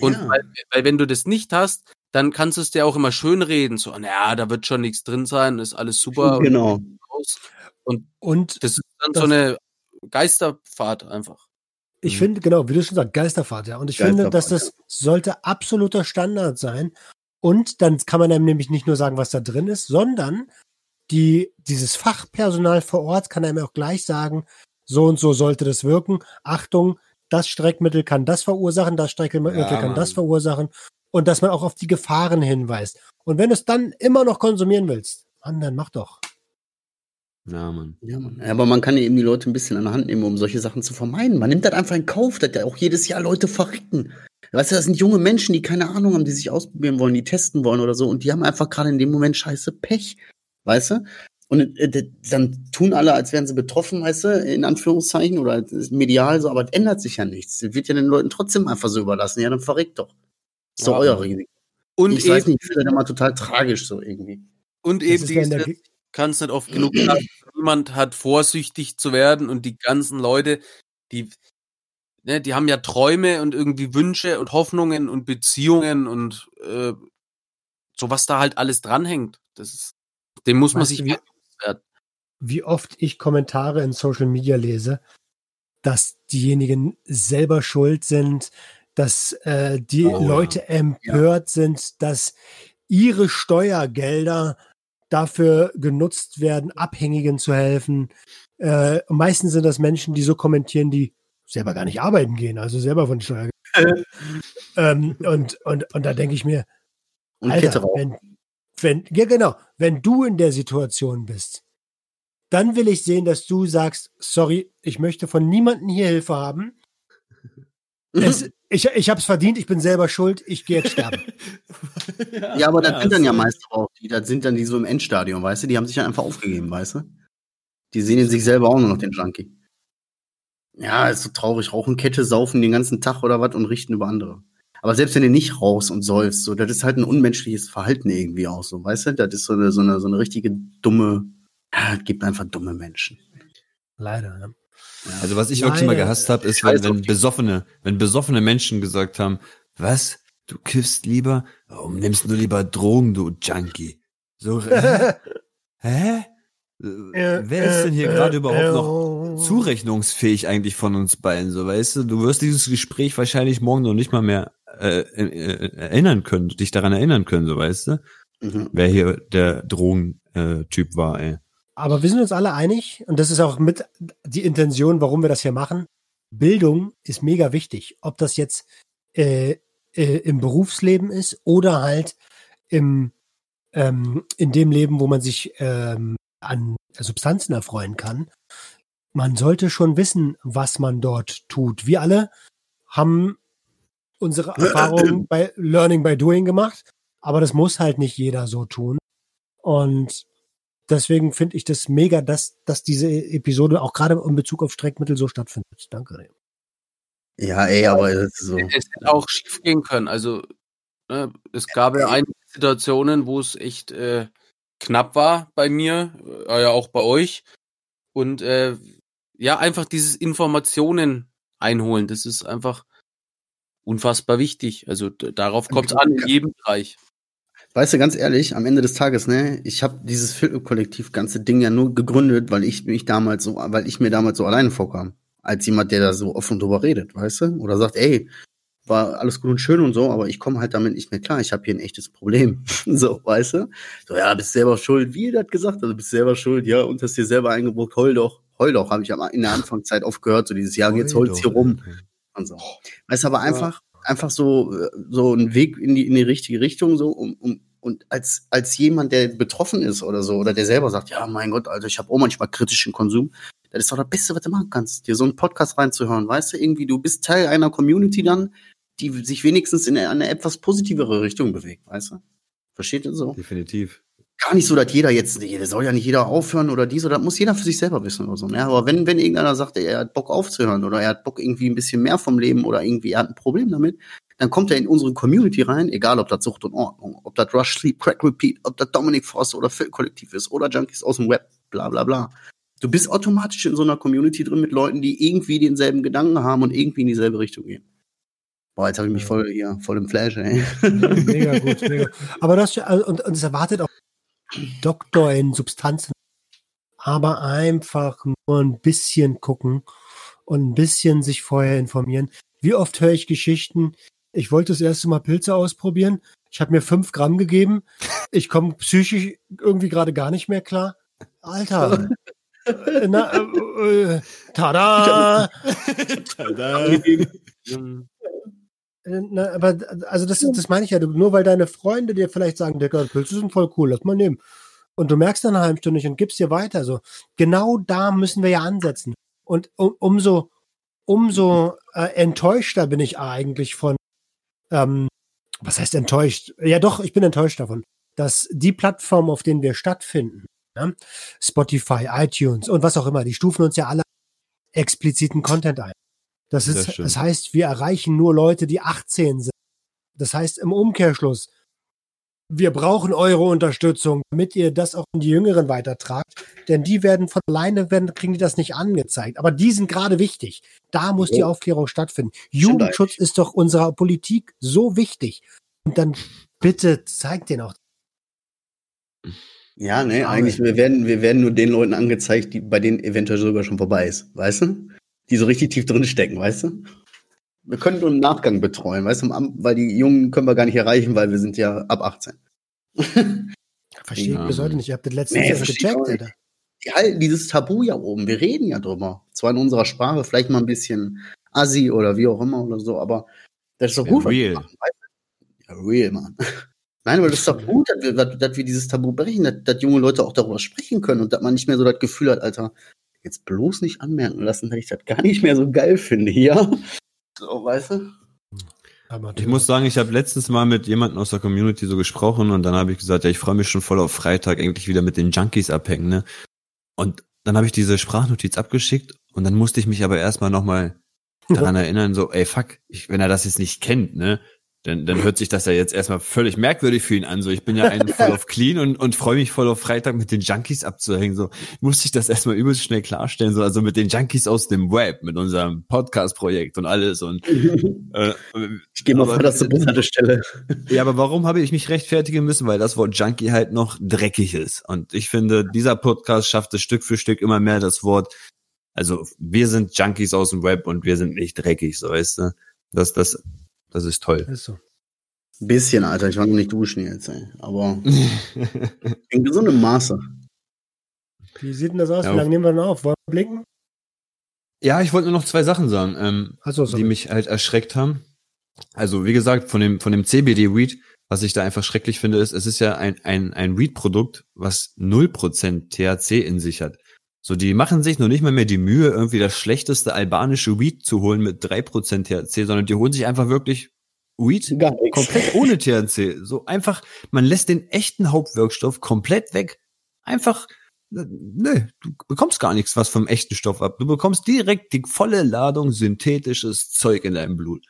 Und Ja. weil, weil wenn du das nicht hast, dann kannst du es dir auch immer schön reden, so, naja, da wird schon nichts drin sein, ist alles super. Genau. Und Und das ist dann Das- so eine Geisterfahrt einfach. ich Mhm. finde, genau, wie du schon sagst, Geisterfahrt, ja. Und ich finde, dass das sollte absoluter Standard sein. Und dann kann man einem nämlich nicht nur sagen, was da drin ist, sondern die, dieses Fachpersonal vor Ort kann einem auch gleich sagen, so und so sollte das wirken. Achtung, das Streckmittel kann das verursachen, das Streckmittel Ja, kann das verursachen. Und dass man auch auf die Gefahren hinweist. Und wenn du es dann immer noch konsumieren willst, Mann, dann mach doch. Ja, Mann. Ja, Mann. Ja, aber man kann eben die Leute ein bisschen an der Hand nehmen, um solche Sachen zu vermeiden. Man nimmt das einfach in Kauf, dass ja auch jedes Jahr Leute verrecken. Weißt du, das sind junge Menschen, die keine Ahnung haben, die sich ausprobieren wollen, die testen wollen oder so. Und die haben einfach gerade in dem Moment scheiße Pech. Weißt du? Und äh, dann tun alle, als wären sie betroffen, weißt du, in Anführungszeichen, oder medial so, aber es ändert sich ja nichts. Das wird ja den Leuten trotzdem einfach so überlassen. Ja, dann verreckt doch. Ist doch Ja. euer Risiko. Und ich weiß eben, nicht, ich finde das immer total tragisch so irgendwie. und eben dieses, kann es nicht oft genug sagen, niemand hat vorsichtig zu werden und die ganzen Leute, die, ne, die haben ja Träume und irgendwie Wünsche und Hoffnungen und Beziehungen und äh, so was da halt alles dranhängt. Das ist, dem muss man Weißt sich du, wie- wie oft ich Kommentare in Social Media lese, dass diejenigen selber schuld sind, dass äh, die Oh, ja. Leute empört sind, dass ihre Steuergelder dafür genutzt werden, Abhängigen zu helfen. Äh, meistens sind das Menschen, die so kommentieren, die selber gar nicht arbeiten gehen, also selber von Steuer. (laughs) ähm, und, und, und da denke ich mir, Und Alter, wenn, wenn, ja genau, wenn du in der Situation bist, dann will ich sehen, dass du sagst, sorry, ich möchte von niemandem hier Hilfe haben. Es, (laughs) ich ich habe es verdient, ich bin selber schuld, ich gehe jetzt sterben. (laughs) Ja, aber das sind dann ja meist auch die, das sind dann die so im Endstadium, weißt du, die haben sich ja einfach aufgegeben, weißt du? Die sehen in sich selber auch nur noch den Junkie. Ja, ist so traurig, rauchen Kette, saufen den ganzen Tag oder was und richten über andere. Aber selbst wenn du nicht rauchst und säufst, so, das ist halt ein unmenschliches Verhalten irgendwie auch so, weißt du? Das ist so eine, so eine, so eine richtige dumme, ja, es gibt einfach dumme Menschen. Leider. Ja. Also was ich wirklich mal Leider. gehasst habe, ist, wenn, wenn besoffene, wenn besoffene Menschen gesagt haben, was? Du kiffst lieber? Warum nimmst du lieber Drogen, du Junkie? So, (laughs) hä? hä? Äh, Wer ist denn hier gerade überhaupt noch zurechnungsfähig eigentlich von uns beiden, so weißt du? Du wirst dieses Gespräch wahrscheinlich morgen noch nicht mal mehr äh, äh, erinnern können, dich daran erinnern können, so weißt du? Mhm. Wer hier der Drogentyp war, ey. Aber wir sind uns alle einig, und das ist auch mit die Intention, warum wir das hier machen. Bildung ist mega wichtig. Ob das jetzt äh, äh, im Berufsleben ist oder halt im, ähm, in dem Leben, wo man sich ähm, an Substanzen erfreuen kann. Man sollte schon wissen, was man dort tut. Wir alle haben unsere Erfahrungen bei Learning by Doing gemacht, aber das muss halt nicht jeder so tun. Und deswegen finde ich das mega, dass, dass diese Episode auch gerade in Bezug auf Streckmittel so stattfindet. Danke. Ja, ey, aber das ist so. Es hätte auch schief gehen können. Also ne, es gab ja einige Situationen, wo es echt äh, knapp war bei mir, äh, ja auch bei euch. Und äh, ja, einfach dieses Informationen einholen, das ist einfach unfassbar wichtig. Also darauf kommt es an in jedem Bereich. Weißt du, ganz ehrlich, am Ende des Tages, ne, ich habe dieses Filmkollektiv ganze Ding ja nur gegründet, weil ich mich damals so, weil ich mir damals so alleine vorkam. Als jemand, der da so offen drüber redet, weißt du? Oder sagt, ey, war alles gut und schön und so, aber ich komme halt damit nicht mehr klar. Ich habe hier ein echtes Problem. (laughs) so, weißt du? So, ja, bist selber schuld. Wie ihr das gesagt? Also bist selber schuld, ja, und hast dir selber eingebrockt, heul doch, heul doch, habe ich am- in der Anfangszeit oft gehört, so dieses Jahr, jetzt holt's hier rum und so. Weißt du, aber einfach, einfach so, äh, so ein Weg in die, in die richtige Richtung, so, um, um, und als, als jemand, der betroffen ist oder so, oder der selber sagt, ja, mein Gott, Alter, ich habe auch manchmal kritischen Konsum, das ist doch das Beste, was du machen kannst, dir so einen Podcast reinzuhören, weißt du, irgendwie, du bist Teil einer Community dann, die sich wenigstens in eine, eine etwas positivere Richtung bewegt, weißt du? Versteht ihr so? Definitiv. Gar nicht so, dass jeder jetzt, nee, das soll ja nicht jeder aufhören oder dies oder das muss jeder für sich selber wissen oder so. Ne? Aber wenn, wenn irgendeiner sagt, er hat Bock aufzuhören oder er hat Bock irgendwie ein bisschen mehr vom Leben oder irgendwie er hat ein Problem damit, dann kommt er in unsere Community rein, egal ob das Sucht und Ordnung, ob das Rush Sleep, Crack Repeat, ob das Dominic Foster oder Phil Kollektiv ist oder Junkies aus dem Web, bla bla bla. Du bist automatisch in so einer Community drin mit Leuten, die irgendwie denselben Gedanken haben und irgendwie in dieselbe Richtung gehen. Boah, jetzt habe ich mich voll hier, voll im Flash, ey. mega gut, mega. (laughs) Aber das, also, und, und es erwartet auch Doktor in Substanzen, aber einfach nur ein bisschen gucken und ein bisschen sich vorher informieren. Wie oft höre ich Geschichten? Ich wollte das erste Mal Pilze ausprobieren. Ich habe mir fünf Gramm gegeben. Ich komme psychisch irgendwie gerade gar nicht mehr klar. Alter. (laughs) Na, äh, äh, tada! (laughs) Tada. (laughs) Äh, Na, aber also das, das meine ich ja, nur weil deine Freunde dir vielleicht sagen, Digga, Pilze sind voll cool, lass mal nehmen. Und du merkst dann eine halbe Stunde nicht und gibst dir weiter. So, genau da müssen wir ja ansetzen. Und um, umso, umso äh, enttäuschter bin ich eigentlich von, ähm, was heißt enttäuscht? Ja doch, ich bin enttäuscht davon, dass die Plattformen, auf denen wir stattfinden, ja, Spotify, iTunes und was auch immer, die stufen uns ja alle expliziten Content ein. Das, ist, das heißt, wir erreichen nur Leute, die 18 sind. Das heißt im Umkehrschluss, wir brauchen eure Unterstützung, damit ihr das auch an die Jüngeren weitertragt. Denn die werden von alleine, werden, kriegen die das nicht angezeigt. Aber die sind gerade wichtig. Da muss die Ja. Aufklärung stattfinden. Jugendschutz ist doch unserer Politik so wichtig. Und dann bitte zeigt den auch. Ja, ne, eigentlich, wir werden, wir werden nur den Leuten angezeigt, die, bei denen eventuell sogar schon vorbei ist, weißt du? Die so richtig tief drin stecken, weißt du? Wir können nur im Nachgang betreuen, weißt du, weil die Jungen können wir gar nicht erreichen, weil wir sind ja ab 18. (laughs) Verstehe Ja. ich bis heute nicht. Ich habe das letztens Nee, ich gecheckt. Alter. Die halten dieses Tabu ja oben, wir reden ja drüber. Zwar in unserer Sprache, vielleicht mal ein bisschen assi oder wie auch immer oder so, aber das ist doch Ja, gut. wir real. machen? Ja, real, Mann. (laughs) Nein, aber das ist doch gut, dass wir, dass wir dieses Tabu brechen, dass, dass junge Leute auch darüber sprechen können und dass man nicht mehr so das Gefühl hat, Alter, jetzt bloß nicht anmerken lassen, dass ich das gar nicht mehr so geil finde hier. So, weißt du? Ich muss sagen, ich habe letztens mal mit jemandem aus der Community so gesprochen und dann habe ich gesagt, ja, ich freue mich schon voll auf Freitag, endlich wieder mit den Junkies abhängen, ne? Und dann habe ich diese Sprachnotiz abgeschickt und dann musste ich mich aber erstmal nochmal (laughs) daran erinnern, so, ey, fuck, ich, wenn er das jetzt nicht kennt, ne? Dann, dann hört sich das ja jetzt erstmal völlig merkwürdig für ihn an. So, ich bin ja ein (laughs) voll auf clean und, und freue mich voll auf Freitag mit den Junkies abzuhängen. So, musste ich das erstmal übelst schnell klarstellen. So, also mit den Junkies aus dem Web, mit unserem Podcast-Projekt und alles. Und (laughs) äh, Ich gehe mal vor, dass zur Bushaltestelle. ja, aber warum habe ich mich rechtfertigen müssen? Weil das Wort Junkie halt noch dreckig ist. Und ich finde, dieser Podcast schafft es Stück für Stück immer mehr das Wort. Also wir sind Junkies aus dem Web und wir sind nicht dreckig, so weißt du. Das, das, das ist toll. Ist so. Bisschen, Alter, ich war noch nicht duschen jetzt, ey. Aber (laughs) in gesundem Maße. Wie sieht denn das aus? Ja, Wie lange nehmen wir denn auf? Wollen wir blinken? ja, ich wollte nur noch zwei Sachen sagen, ähm, Achso, die mich halt erschreckt haben. Also wie gesagt, von dem, von dem CBD-Weed, was ich da einfach schrecklich finde, ist, es ist ja ein, ein, ein Weed-Produkt, was 0% THC in sich hat. So, die machen sich noch nicht mal mehr die Mühe, irgendwie das schlechteste albanische Weed zu holen mit 3% THC, sondern die holen sich einfach wirklich Weed komplett ohne THC. So einfach, man lässt den echten Hauptwirkstoff komplett weg. Einfach, nö, du bekommst gar nichts was vom echten Stoff ab. Du bekommst direkt die volle Ladung synthetisches Zeug in deinem Blut.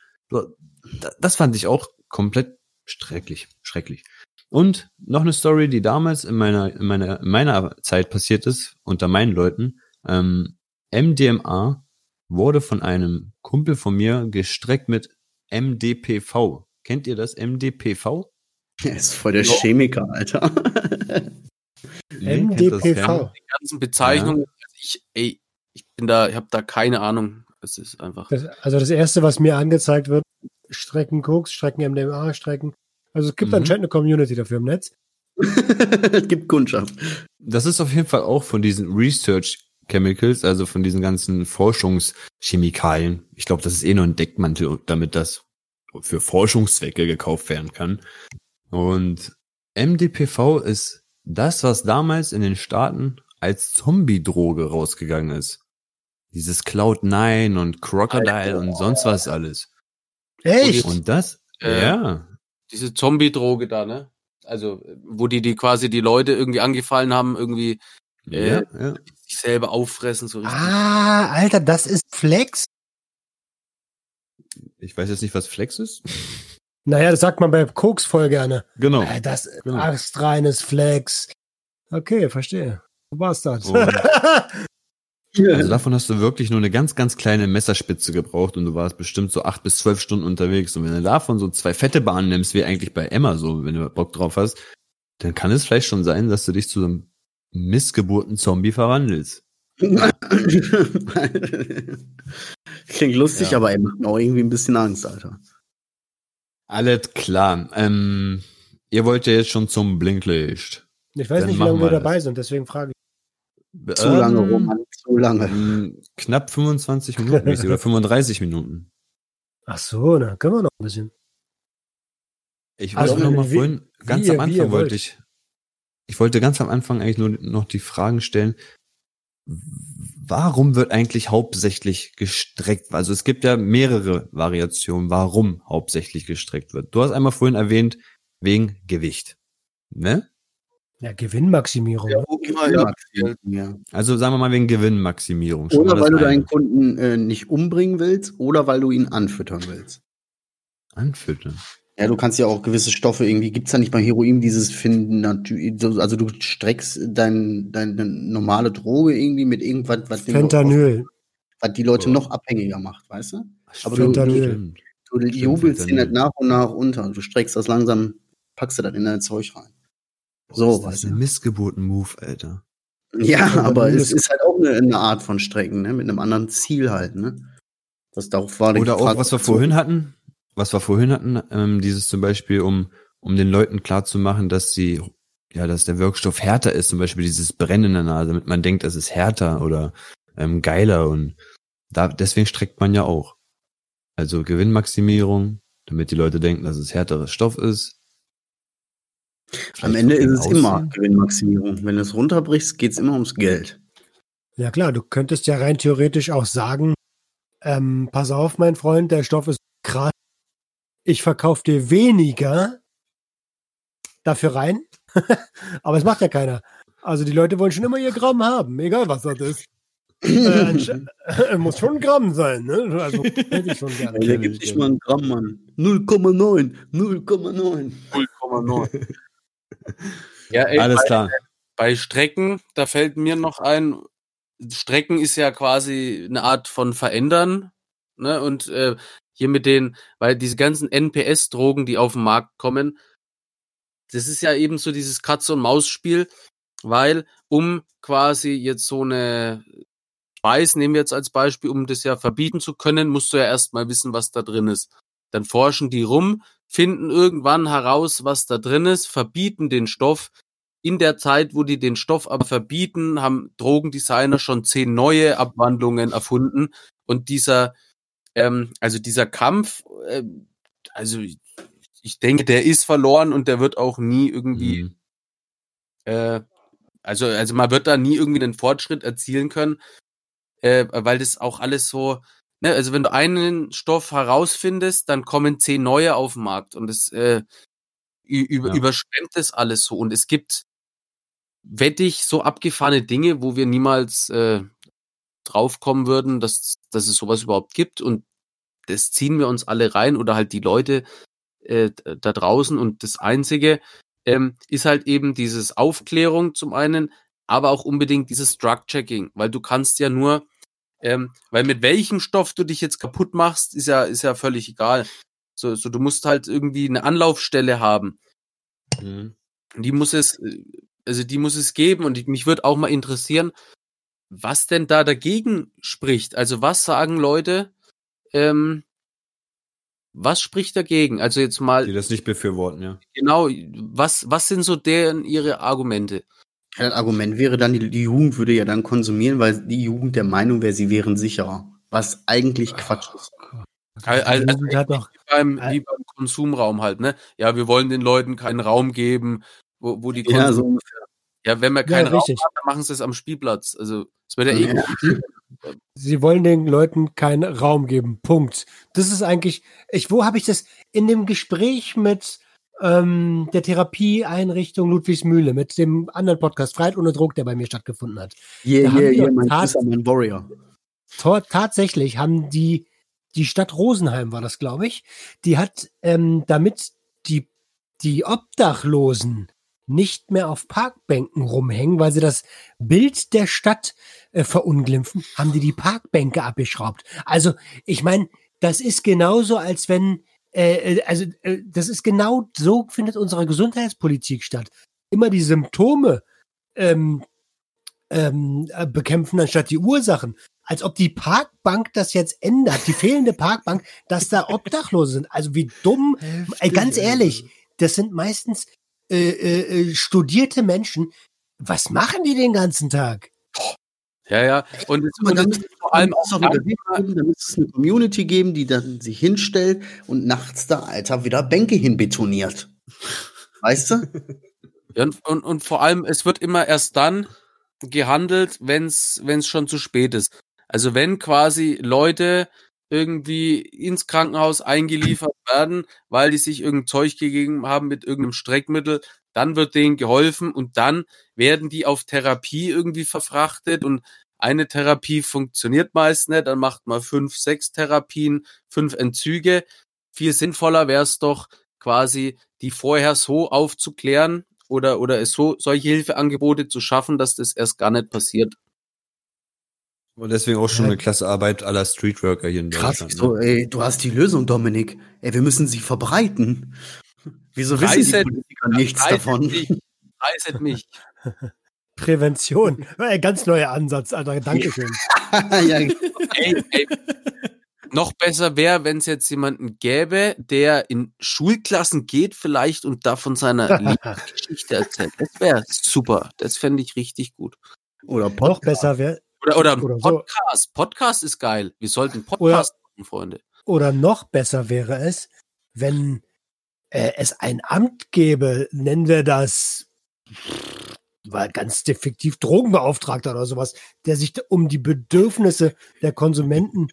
Das fand ich auch komplett schrecklich, schrecklich. Und noch eine Story, die damals in meiner, in meiner, in meiner Zeit passiert ist, unter meinen Leuten. Ähm, MDMA wurde von einem Kumpel von mir gestreckt mit MDPV. Kennt ihr das MDPV? Er (laughs) ist voll der Chemiker, Alter. Nee, MDPV. Die ganzen Bezeichnungen, ich, ey, ich bin da, ich habe da keine Ahnung. Es ist einfach. Das, also das erste, was mir angezeigt wird, Strecken Koks, Strecken MDMA, Strecken. Also es gibt Mhm. anscheinend eine Community dafür im Netz. (laughs) es gibt Kundschaft. Das ist auf jeden Fall auch von diesen Research Chemicals, also von diesen ganzen Forschungschemikalien. Ich glaube, das ist eh nur ein Deckmantel, damit das für Forschungszwecke gekauft werden kann. Und MDPV ist das, was damals in den Staaten als Zombie-Droge rausgegangen ist. Dieses Cloud9 und Crocodile und sonst was alles. Echt? Und das, Äh, ja, Diese Zombie-Droge da, ne? Also, wo die, die quasi die Leute irgendwie angefallen haben, irgendwie Äh, ja, ja. sich selber auffressen, so richtig. Ah, Alter, das ist Flex? Ich weiß jetzt nicht, was Flex ist. Naja, das sagt man bei Koks voll gerne. Genau. Äh, das Genau. astreines Flex. Okay, verstehe. So war's das. Und- (laughs) Also davon hast du wirklich nur eine ganz, ganz kleine Messerspitze gebraucht und du warst bestimmt so acht bis zwölf Stunden unterwegs. Und wenn du davon so zwei fette Bahnen nimmst, wie eigentlich bei Emma so, wenn du Bock drauf hast, dann kann es vielleicht schon sein, dass du dich zu einem missgeburten Zombie verwandelst. (laughs) Klingt lustig, Ja. aber ey, macht mir auch irgendwie ein bisschen Angst, Alter. Alles klar. Ähm, ihr wollt ja jetzt schon zum Blinklicht. ich weiß Dann nicht, wie lange wir wir dabei das. sind, deswegen frage ich. Zu lange, Ähm, Roman, zu lange. Knapp 25 Minuten oder (laughs) 35 Minuten. Ach so, na, können wir noch ein bisschen. Ich Also, wollte noch mal wie- vorhin, ganz wie am ihr- Anfang wollte ich, ich wollte ganz am Anfang eigentlich nur noch die Fragen stellen, warum wird eigentlich hauptsächlich gestreckt? Also es gibt ja mehrere Variationen, warum hauptsächlich gestreckt wird. Du hast einmal vorhin erwähnt, wegen Gewicht. Ne? Ja, Gewinnmaximierung. Ja, ne? immer, ja. Ja. Also sagen wir mal wegen Gewinnmaximierung. Schon Oder mal weil du deinen Kunden äh, nicht umbringen willst oder weil du ihn anfüttern willst. Anfüttern. Ja, du kannst ja auch gewisse Stoffe irgendwie, gibt's da nicht bei Heroin dieses Finden, also du streckst dein, deine normale Droge irgendwie mit irgendwas, was, den- Fentanyl. was die Leute Oh. noch abhängiger macht, weißt du? Aber Fentanyl. stimmt. Du Stimmt, jubelst den halt nach und nach unter. Du streckst das langsam, packst du das in dein Zeug rein. So, das ist weißt ein du? Missgeburten-Move, Alter. Ja, aber es ist- ist halt auch eine, eine Art von Strecken, ne? Mit einem anderen Ziel halt, ne? Das darauf war Oder auch, was wir vorhin hatten, was wir vorhin hatten, ähm, dieses zum Beispiel, um, um den Leuten klarzumachen, dass sie, ja, dass der Wirkstoff härter ist, zum Beispiel dieses Brennen in der Nase, damit man denkt, es ist härter oder ähm, geiler und da, deswegen streckt man ja auch. Also Gewinnmaximierung, damit die Leute denken, dass es härteres Stoff ist. Am Vielleicht Ende ist es immer Aussehen. Gewinnmaximierung. Wenn du es runterbrichst, geht's immer ums Geld. Ja klar, du könntest ja rein theoretisch auch sagen, ähm, pass auf, mein Freund, der Stoff ist krass. Ich verkaufe dir weniger dafür rein. (laughs) Aber es macht ja keiner. Also die Leute wollen schon immer ihr Gramm haben, egal was das ist. äh, (laughs) muss schon ein Gramm sein, ne? Also hätte ich schon gerne. Der gibt nicht mal einen Gramm, Mann. 0,9. 0,9. 0,9. Ja, ey, Alles bei, klar. bei Strecken, da fällt mir noch ein, Strecken ist ja quasi eine Art von verändern, ne? Und äh, hier mit den, weil diese ganzen NPS-Drogen, die auf den Markt kommen, das ist ja eben so dieses Katze- und Maus-Spiel, weil um quasi jetzt so eine Speis, nehmen wir jetzt als Beispiel, um das ja verbieten zu können, musst du ja erstmal wissen, was da drin ist. Dann forschen die rum, finden irgendwann heraus, was da drin ist, verbieten den Stoff. In der Zeit, wo die den Stoff aber verbieten, haben Drogendesigner schon zehn neue Abwandlungen erfunden. Und dieser, ähm, also dieser Kampf, äh, also ich- ich denke, der ist verloren und der wird auch nie irgendwie Mhm. äh, also, also man wird da nie irgendwie einen Fortschritt erzielen können, äh, weil das auch alles so, ne, also wenn du einen Stoff herausfindest, dann kommen zehn neue auf den Markt und es äh, über, Ja. überschwemmt das alles so. Und es gibt, wette ich, so abgefahrene Dinge, wo wir niemals äh, draufkommen würden, dass, dass es sowas überhaupt gibt. Und das ziehen wir uns alle rein oder halt die Leute äh, da draußen. Und das Einzige ähm, ist halt eben dieses Aufklärung zum einen, aber auch unbedingt dieses Drug-Checking, weil du kannst ja nur, ähm, weil mit welchem Stoff du dich jetzt kaputt machst, ist ja, ist ja völlig egal. So, so du musst halt irgendwie eine Anlaufstelle haben. Mhm. Die muss es, äh, also die muss es geben und ich, mich würde auch mal interessieren, was denn da dagegen spricht. Also was sagen Leute, ähm, was spricht dagegen? Also jetzt mal Die das nicht befürworten, ja. genau, was, was sind so deren ihre Argumente? Ja, Das Argument wäre dann, die, die Jugend würde ja dann konsumieren, weil die Jugend der Meinung wäre, sie wären sicherer. Was eigentlich Quatsch ist. Al- al- Die Jugend hat doch, Wie beim, wie beim Konsumraum halt, ne? Ja, wir wollen den Leuten keinen Raum geben, wo, wo die Ja, Konsum- so ja, wenn wir Ja, keinen Raum richtig. haben, dann machen sie es am Spielplatz. Also, es wird ja eh Ja. sie wollen den Leuten keinen Raum geben. Punkt. Das ist eigentlich, ich, wo habe ich das in dem Gespräch mit ähm, der Therapieeinrichtung Ludwigsmühle mit dem anderen Podcast Freiheit ohne Druck, der bei mir stattgefunden hat. Yeah, Da yeah, yeah, mein tat- Fischer, mein Warrior. Tatsächlich haben die, die Stadt Rosenheim war das, glaube ich, die hat, ähm, damit die, die Obdachlosen nicht mehr auf Parkbänken rumhängen, weil sie das Bild der Stadt äh, verunglimpfen, haben die die Parkbänke abgeschraubt. Also, ich meine, das ist genauso, als wenn, äh, äh, also, äh, das ist genau so findet unsere Gesundheitspolitik statt. Immer die Symptome ähm, ähm, äh, bekämpfen, anstatt die Ursachen. Als ob die Parkbank das jetzt ändert, die fehlende Parkbank, (laughs) dass da Obdachlose sind. Also wie dumm, ey, ganz ehrlich, das sind meistens äh, äh, studierte Menschen. Was machen die den ganzen Tag? Ja, ja. Und, es, und da es müsste ist vor allem es auch Bewegung geben, da müsste es eine Community geben, die dann sich hinstellt und nachts da, Alter, wieder Bänke hinbetoniert. Weißt du? (laughs) Ja, und, und, und vor allem, es wird immer erst dann gehandelt, wenn es schon zu spät ist. Also wenn quasi Leute irgendwie ins Krankenhaus eingeliefert werden, weil die sich irgendein Zeug gegeben haben mit irgendeinem Streckmittel, dann wird denen geholfen und dann werden die auf Therapie irgendwie verfrachtet und eine Therapie funktioniert meist nicht, dann macht man fünf, sechs Therapien, fünf Entzüge. Viel sinnvoller wäre es doch quasi, die vorher so aufzuklären oder, oder es so, solche Hilfeangebote zu schaffen, dass das erst gar nicht passiert. Und deswegen auch schon eine klasse Arbeit aller Streetworker hier in Krass, Deutschland. so, ne? ey, du hast die Lösung, Dominik. Ey, wir müssen sie verbreiten. Wieso wissen die Politiker nichts Reiset davon? Mich, reiset mich. (laughs) Prävention. Ein ganz neuer Ansatz, Alter. Dankeschön. (laughs) ja, ey, ey. Noch besser wäre, wenn es jetzt jemanden gäbe, der in Schulklassen geht vielleicht und da von seiner (laughs) Lebensgeschichte erzählt. Das wäre super. Das fände ich richtig gut. oder Noch Podcast. besser wäre, Oder, oder Oder so. Podcast. Podcast ist geil. Wir sollten Podcast machen, Freunde. oder noch besser wäre es, wenn äh, es ein Amt gäbe, nennen wir das war ganz defektiv Drogenbeauftragter oder sowas, der sich um die Bedürfnisse der Konsumenten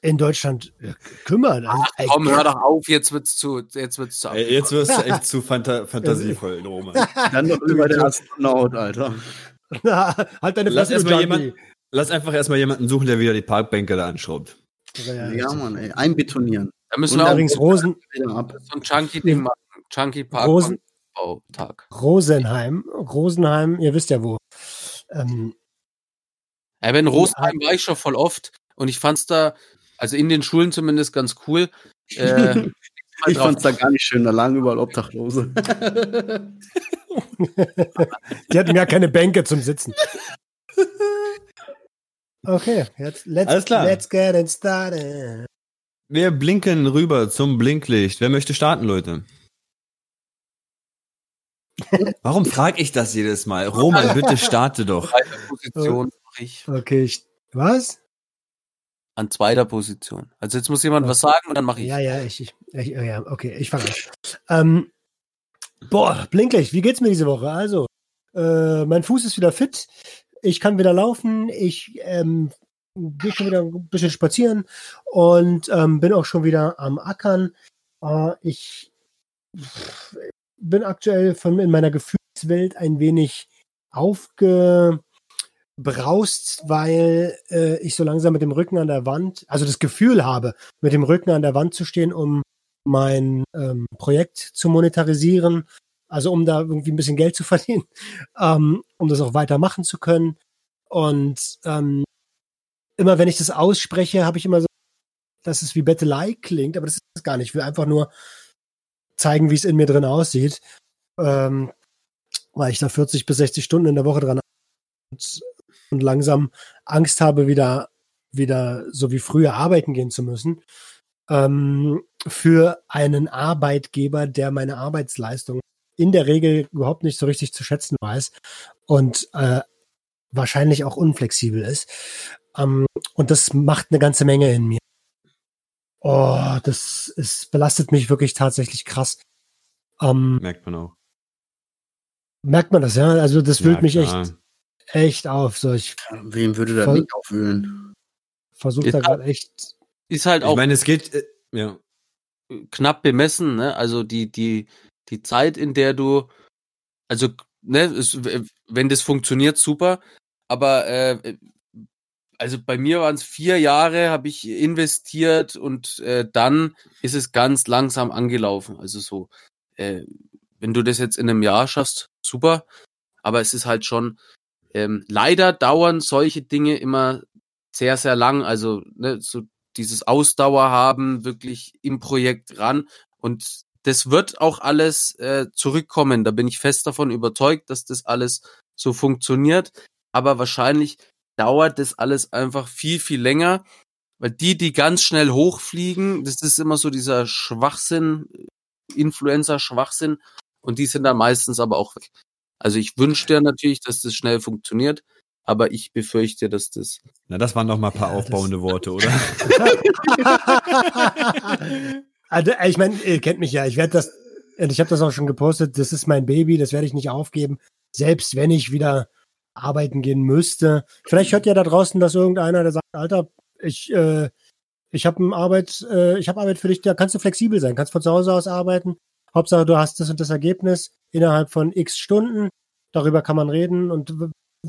in Deutschland äh, kümmert. Also, ey, Komm, hör doch auf, jetzt wird's zu, jetzt wird's zu. Ey, jetzt wirst du echt zu fanta fantasievoll, (laughs) Roman. Dann noch über der Astronaut, Alter. (laughs) Na, halt deine Lass Fresse, Junkie. jemand, lass einfach erstmal jemanden suchen, der wieder die Parkbänke da anschraubt. Ja, ja. Mann, ey. Einbetonieren. Da müssen Und wir auch Übrigens Rosen, Wieder ab. so ein Chunky-Ding machen. Chunky Park Rosen, Tag. Rosenheim, Rosenheim, ihr wisst ja wo. Ähm, Ja, aber in Rosenheim war ich schon voll oft und ich fand's da, also in den Schulen zumindest ganz cool. (laughs) Äh, Ich fand's da gar nicht schön, da lagen überall Obdachlose. (laughs) die hatten gar keine Bänke zum Sitzen. (laughs) Okay, jetzt let's, Alles klar. let's get it started. Wir blinken rüber zum Blinklicht. Wer möchte starten, Leute? Warum frage ich das jedes Mal? Roman, bitte starte doch. zweiter Position ich. Okay, ich, was? An zweiter Position. Also jetzt muss jemand was sagen und dann mache ich. Ja, ja, ich, ich, ich ja, okay, ich fange an. Ähm, boah, Blinklicht, wie geht's mir diese Woche? Also, äh, mein Fuß ist wieder fit, ich kann wieder laufen, ich ähm, gehe schon wieder ein bisschen spazieren und ähm, bin auch schon wieder am Ackern. Äh, ich bin aktuell von in meiner Gefühlswelt ein wenig aufgebraust, weil äh, ich so langsam mit dem Rücken an der Wand, also das Gefühl habe, mit dem Rücken an der Wand zu stehen, um mein ähm, Projekt zu monetarisieren, also um da irgendwie ein bisschen Geld zu verdienen, (laughs) ähm, um das auch weitermachen zu können. Und ähm, immer wenn ich das ausspreche, habe ich immer so, dass es wie Bettelei klingt, aber das ist es gar nicht. Ich will einfach nur zeigen, wie es in mir drin aussieht, ähm, weil ich da 40 bis 60 Stunden in der Woche dran und, und langsam Angst habe, wieder, wieder so wie früher arbeiten gehen zu müssen. Ähm, für einen Arbeitgeber, der meine Arbeitsleistung in der Regel überhaupt nicht so richtig zu schätzen weiß und äh, wahrscheinlich auch unflexibel ist. Ähm, und das macht eine ganze Menge in mir. Oh, das ist, belastet mich wirklich tatsächlich krass. Ähm, Merkt man auch. merkt man das, ja? Also das wühlt Ja, mich echt, echt auf. So, ich Wem würde das nicht aufwühlen? versuche da Ist- gerade echt. Ist halt Ich auch meine, es geht, äh, ja. knapp bemessen, ne? Also die, die, die Zeit, in der du, also, ne, es, wenn das funktioniert, super, aber äh, also bei mir waren es vier Jahre, habe ich investiert und äh, dann ist es ganz langsam angelaufen. Also so, äh, wenn du das jetzt in einem Jahr schaffst, super, aber es ist halt schon, ähm, leider dauern solche Dinge immer sehr, sehr lang. Also ne, so dieses Ausdauer haben, wirklich im Projekt ran. Und das wird auch alles äh, zurückkommen. Da bin ich fest davon überzeugt, dass das alles so funktioniert. Aber wahrscheinlich dauert das alles einfach viel, viel länger. Weil die, die ganz schnell hochfliegen, das ist immer so dieser Schwachsinn, Influencer-Schwachsinn. Und die sind dann meistens aber auch weg. Also ich wünsche dir natürlich, dass das schnell funktioniert, aber ich befürchte, dass das. Na, das waren doch mal ein paar ja, aufbauende Worte, oder? (laughs) also, ich meine, ihr kennt mich ja. Ich werde das, und ich habe das auch schon gepostet. Das ist mein Baby, das werde ich nicht aufgeben, selbst wenn ich wieder arbeiten gehen müsste. Vielleicht hört ja da draußen, dass irgendeiner, der sagt, Alter, ich, äh, ich habe Arbeit, äh, ich habe Arbeit für dich, da kannst du flexibel sein, kannst von zu Hause aus arbeiten. Hauptsache, du hast das und das Ergebnis innerhalb von x Stunden. Darüber kann man reden und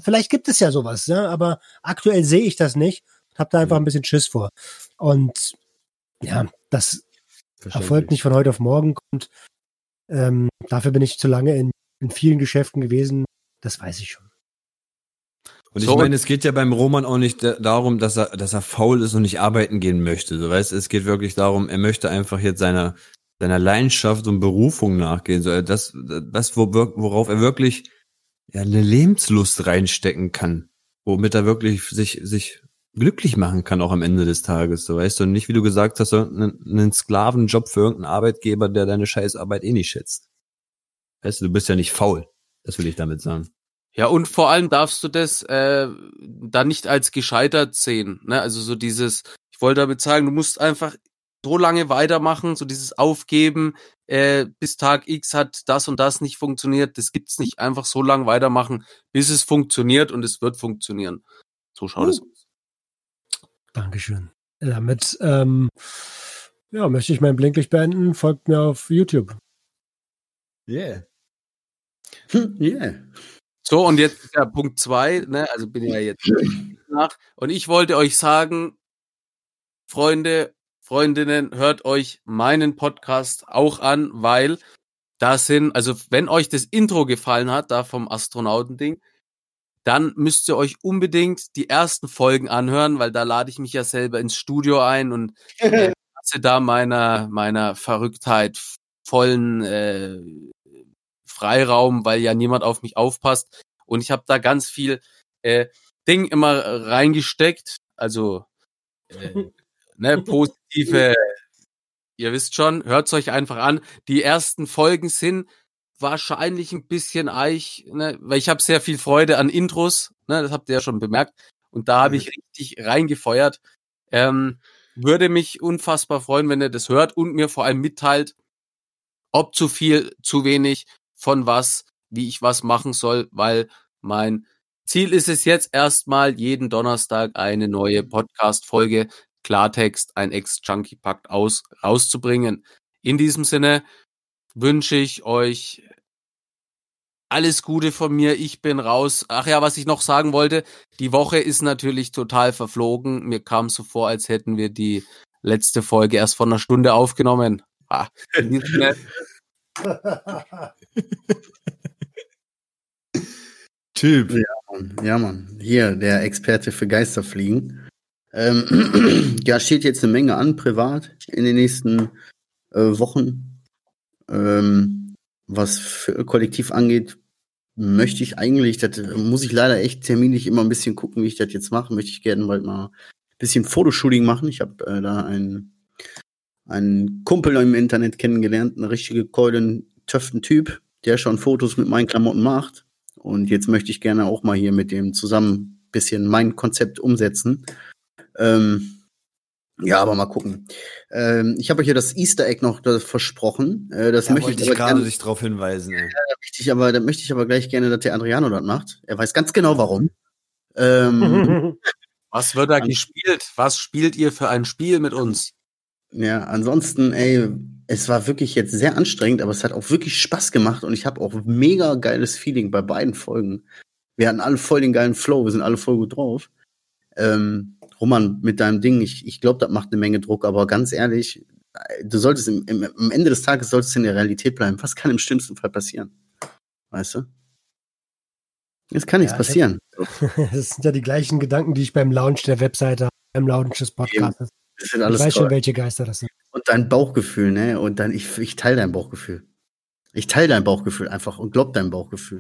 vielleicht gibt es ja sowas, ja, aber aktuell sehe ich das nicht. Hab da einfach ein bisschen Schiss vor. Und ja, das erfolgt nicht von heute auf morgen und ähm, dafür bin ich zu lange in, in vielen Geschäften gewesen. Das weiß ich schon. Und ich so, meine, es geht ja beim Roman auch nicht darum, dass er, dass er faul ist und nicht arbeiten gehen möchte. So weißt, es geht wirklich darum, er möchte einfach jetzt seiner, seiner Leidenschaft und Berufung nachgehen. So, das, das, worauf er wirklich ja, eine Lebenslust reinstecken kann, womit er wirklich sich, sich glücklich machen kann, auch am Ende des Tages, so weißt du, und nicht, wie du gesagt hast, einen, einen Sklavenjob für irgendeinen Arbeitgeber, der deine Scheißarbeit eh nicht schätzt. Weißt du, du bist ja nicht faul. Das will ich damit sagen. Ja, und vor allem darfst du das äh, dann nicht als gescheitert sehen. Ne? Also so dieses, ich wollte damit sagen, du musst einfach so lange weitermachen, so dieses Aufgeben, äh, bis Tag X hat das und das nicht funktioniert. Das gibt's nicht. Einfach so lange weitermachen, bis es funktioniert und es wird funktionieren. So schaut uh. es aus. Dankeschön. Damit ähm, ja, möchte ich mein Blinklicht beenden. Folgt mir auf YouTube. Yeah. (laughs) yeah. So, und jetzt ja Punkt zwei, ne? Also bin ja jetzt nach. Und ich wollte euch sagen, Freunde, Freundinnen, hört euch meinen Podcast auch an, weil da sind, also wenn euch das Intro gefallen hat, da vom Astronautending, dann müsst ihr euch unbedingt die ersten Folgen anhören, weil da lade ich mich ja selber ins Studio ein und (laughs) äh, da meiner, meiner Verrücktheit vollen äh, Freiraum, weil ja niemand auf mich aufpasst. Und ich habe da ganz viel äh, Ding immer reingesteckt. Also äh, ne, (laughs) positive, ihr wisst schon, hört's euch einfach an. Die ersten Folgen sind wahrscheinlich ein bisschen eich, ne, weil ich habe sehr viel Freude an Intros, ne, das habt ihr ja schon bemerkt. Und da habe ich richtig reingefeuert. Ähm, würde mich unfassbar freuen, wenn ihr das hört und mir vor allem mitteilt, ob zu viel, zu wenig, von was, wie ich was machen soll, weil mein Ziel ist es jetzt erstmal jeden Donnerstag eine neue Podcast-Folge Klartext, ein Ex-Junkie packt aus, rauszubringen. In diesem Sinne wünsche ich euch alles Gute von mir. Ich bin raus. Ach ja, was ich noch sagen wollte, die Woche ist natürlich total verflogen. Mir kam so vor, als hätten wir die letzte Folge erst vor einer Stunde aufgenommen. Ah, (laughs) (laughs) typ. Ja Mann. ja, Mann. Hier, der Experte für Geisterfliegen. Ähm, (clears throat) ja, steht jetzt eine Menge an, privat, in den nächsten äh, Wochen. Ähm, was für Kollektiv angeht, möchte ich eigentlich, das muss ich leider echt terminlich immer ein bisschen gucken, wie ich das jetzt mache. Möchte ich gerne bald mal ein bisschen Fotoshooting machen. Ich habe äh, da einen einen Kumpel im Internet kennengelernt, eine richtige Keulen töften Typ, der schon Fotos mit meinen Klamotten macht. Und jetzt möchte ich gerne auch mal hier mit dem zusammen ein bisschen mein Konzept umsetzen. Ähm, ja, aber mal gucken. Ähm, ich habe euch ja das Easter Egg noch das versprochen. Äh, das ja, möchte ich, ich gerade dich darauf hinweisen. Ey. Ja, da möchte ich aber, da möchte ich aber gleich gerne, dass der Adriano das macht. Er weiß ganz genau warum. Ähm, (laughs) Was wird da gespielt? Was spielt ihr für ein Spiel mit uns? Ja, ansonsten, ey, es war wirklich jetzt sehr anstrengend, aber es hat auch wirklich Spaß gemacht und ich habe auch mega geiles Feeling bei beiden Folgen. Wir hatten alle voll den geilen Flow, wir sind alle voll gut drauf. Ähm, Roman, mit deinem Ding, ich, ich glaube, das macht eine Menge Druck, aber ganz ehrlich, du solltest im, im, am Ende des Tages solltest du in der Realität bleiben. Was kann im schlimmsten Fall passieren? Weißt du? Es kann nichts Ja, passieren. (laughs) Das sind ja die gleichen Gedanken, die ich beim Launch der Webseite, beim Launch des Podcasts. Das sind Ich weiß toll. schon, welche Geister das sind. Dein Bauchgefühl, ne? Und dann, ich, ich teile dein Bauchgefühl. Ich teile dein Bauchgefühl einfach und glaub dein Bauchgefühl.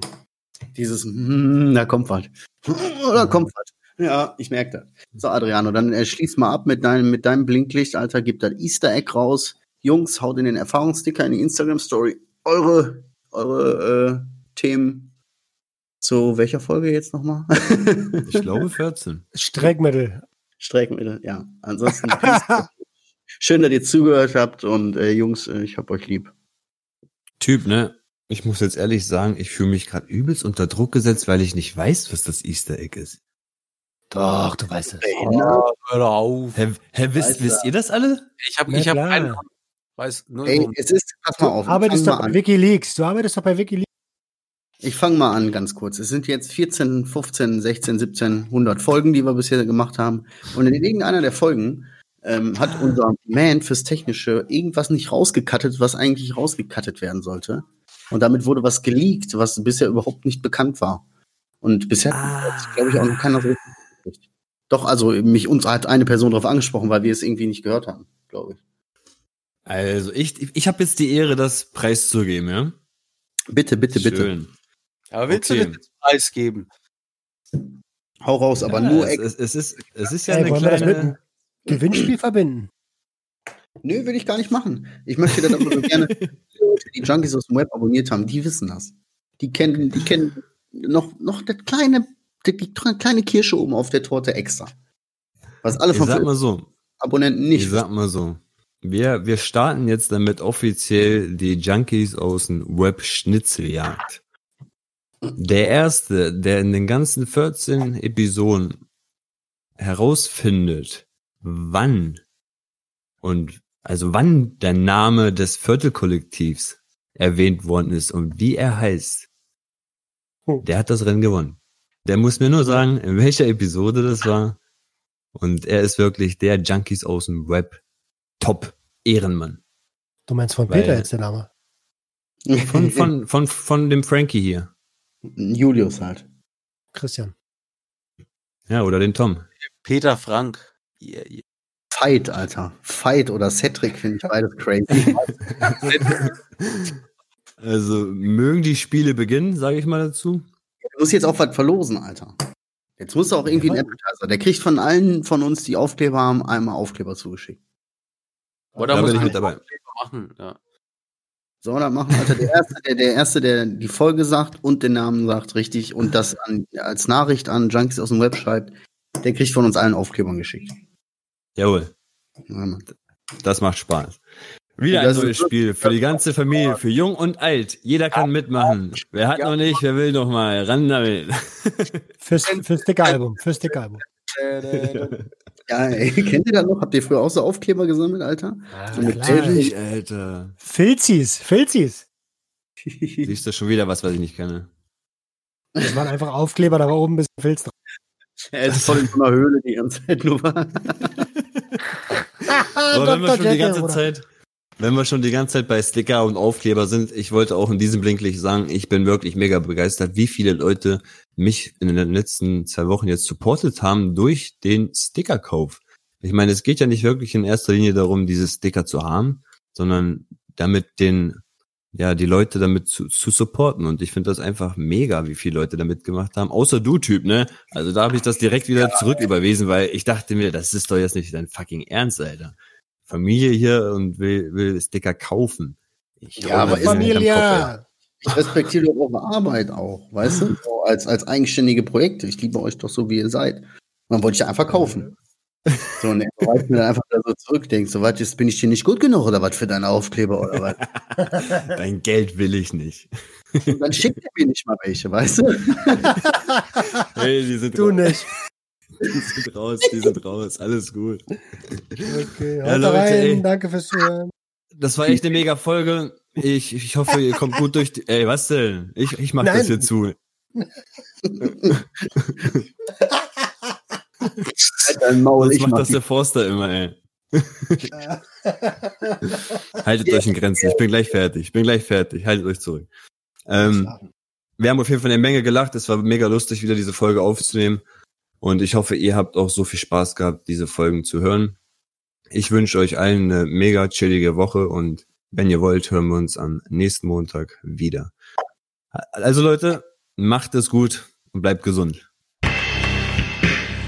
Dieses, hm, da kommt was. Da kommt was. Ja, ich merke das. So, Adriano, dann äh, schließ mal ab mit deinem, mit deinem Blinklicht, Alter. Gib das Easter Egg raus. Jungs, haut in den Erfahrungssticker in die Instagram-Story eure, eure äh, Themen. Zu welcher Folge jetzt nochmal? Ich glaube 14. Streckmittel. Streckmittel, ja. Ansonsten. (laughs) schön, dass ihr zugehört habt und äh, Jungs, äh, ich hab euch lieb. Typ, ne? Ich muss jetzt ehrlich sagen, ich fühle mich gerade übelst unter Druck gesetzt, weil ich nicht weiß, was das Easter Egg ist. Doch, du weißt es. Oh, hör auf. Hä, hä wisst, wisst ihr das alle? Ich habe Na ich hab klar. keinen Weiß nur Ey, so- es ist, pass mal auf. Du arbeitest fang doch bei an. Wikileaks. Du arbeitest doch bei Wikileaks. Ich fange mal an ganz kurz. Es sind jetzt 14, 15, 16, 17, 100 Folgen, die wir bisher gemacht haben. Und in irgendeiner der Folgen ähm, hat unser Man fürs Technische irgendwas nicht rausgekattet, was eigentlich rausgekattet werden sollte. Und damit wurde was geleakt, was bisher überhaupt nicht bekannt war. Und bisher hat, glaube ich, auch noch keiner so richtig. Doch, also mich uns hat eine Person darauf angesprochen, weil wir es irgendwie nicht gehört haben, glaube ich. Also ich, ich habe jetzt die Ehre, das preiszugeben, ja? Bitte, bitte, bitte. Schön. Aber willst Okay. du das preisgeben? Hau raus, aber ja, nur es, es, es ist es ist ja Ey, eine kleine Gewinnspiel verbinden? Nö, will ich gar nicht machen. Ich möchte das aber so gerne. (laughs) Die Leute, die Junkies aus dem Web abonniert haben, die wissen das. Die kennen, die kennen noch, noch das kleine, die, die kleine Kirsche oben auf der Torte extra. Was alle Ich von sag mal so, Abonnenten ich nicht. sag mal so. Wir, wir starten jetzt damit offiziell die Junkies aus dem Web Schnitzeljagd. Der erste, der in den ganzen 14 Episoden herausfindet, wann und also wann der Name des Viertelkollektivs erwähnt worden ist und wie er heißt, Hm. der hat das Rennen gewonnen. Der muss mir nur sagen, in welcher Episode das war. Und er ist wirklich der Junkies aus dem Web Top Ehrenmann. Du meinst von Weil- Peter jetzt der Name? Von, (laughs) von, von, von dem Frankie hier. Julius halt. Christian. Ja, oder den Tom. Peter Frank. Yeah, yeah. Fight, Alter. Fight oder Cedric finde ich (laughs) beides crazy. (laughs) Also mögen die Spiele beginnen, sage ich mal dazu. Du musst jetzt auch was verlosen, Alter. Jetzt musst du auch irgendwie einen Appetizer. Der kriegt von allen von uns, die Aufkleber haben, einmal Aufkleber zugeschickt. Oder Da muss bin ich man mit dabei. machen? Ja. So, dann machen, Alter. Der erste, der, der erste, der die Folge sagt und den Namen sagt, richtig, und das an, als Nachricht an Junkies aus dem Web schreibt, der kriegt von uns allen Aufklebern geschickt. Jawohl, Ja, das macht Spaß. Wieder ein neues Spiel für die ganze Familie, für jung und alt. Jeder kann mitmachen. Wer hat noch nicht, wer will noch mal. Ran damit. (laughs) Fürs, fürs Sticker-Album. Fürs Sticker-Album. (laughs) Ja, ey, kennt ihr das noch? Habt ihr früher auch so Aufkleber gesammelt, Alter? So mit. Tape? Alter. Filzis. Filzis. Siehst du schon wieder was, was ich nicht kenne. Das waren einfach Aufkleber, da war oben ein bisschen Filz drauf. Er ist voll in so einer Höhle die ganze Zeit nur. Aber wenn wir schon die ganze Zeit, wenn wir schon die ganze Zeit bei Sticker und Aufkleber sind, ich wollte auch in diesem Blinklicht sagen, ich bin wirklich mega begeistert, wie viele Leute mich in den letzten zwei Wochen jetzt supportet haben durch den Stickerkauf. Ich meine, es geht ja nicht wirklich in erster Linie darum, diese Sticker zu haben, sondern damit den, ja, die Leute damit zu, zu supporten. Und ich finde das einfach mega, wie viele Leute da mitgemacht haben. Außer du, Typ, ne? Also da habe ich das direkt wieder zurück überwiesen, weil ich dachte mir, das ist doch jetzt nicht dein fucking Ernst, Alter. Familie hier und will, will Sticker kaufen. Ich Ja, aber. Familie. Ich respektiere eure Arbeit auch, weißt du? So (laughs) als, als eigenständige Projekte. Ich liebe euch doch so, wie ihr seid. Dann wollte ich ja einfach kaufen. So, und er weist mir dann einfach da so zurückdenkt, so was, jetzt bin ich dir nicht gut genug oder was für deine Aufkleber oder was? (laughs) Dein Geld will ich nicht. Und dann schickt er mir nicht mal welche, weißt du? (laughs) Hey, die sind Du raus. nicht. (laughs) Die sind raus, die sind raus. Alles gut. Okay, Ja, Leute, rein. ey. Danke fürs Zuhören. das war echt eine mega Folge. Ich, ich hoffe, ihr kommt gut durch. Die, ey, was denn? Ich, ich mach Nein. das hier zu. Halt dein Maul, Das ich macht mach das der Forster immer, ey. (laughs) Haltet euch in Grenzen. Ich bin gleich fertig. Ich bin gleich fertig. Haltet euch zurück. Ähm, wir haben auf jeden Fall eine Menge gelacht. Es war mega lustig, wieder diese Folge aufzunehmen. Und ich hoffe, ihr habt auch so viel Spaß gehabt, diese Folgen zu hören. Ich wünsche euch allen eine mega chillige Woche und wenn ihr wollt, hören wir uns am nächsten Montag wieder. Also Leute, macht es gut und bleibt gesund.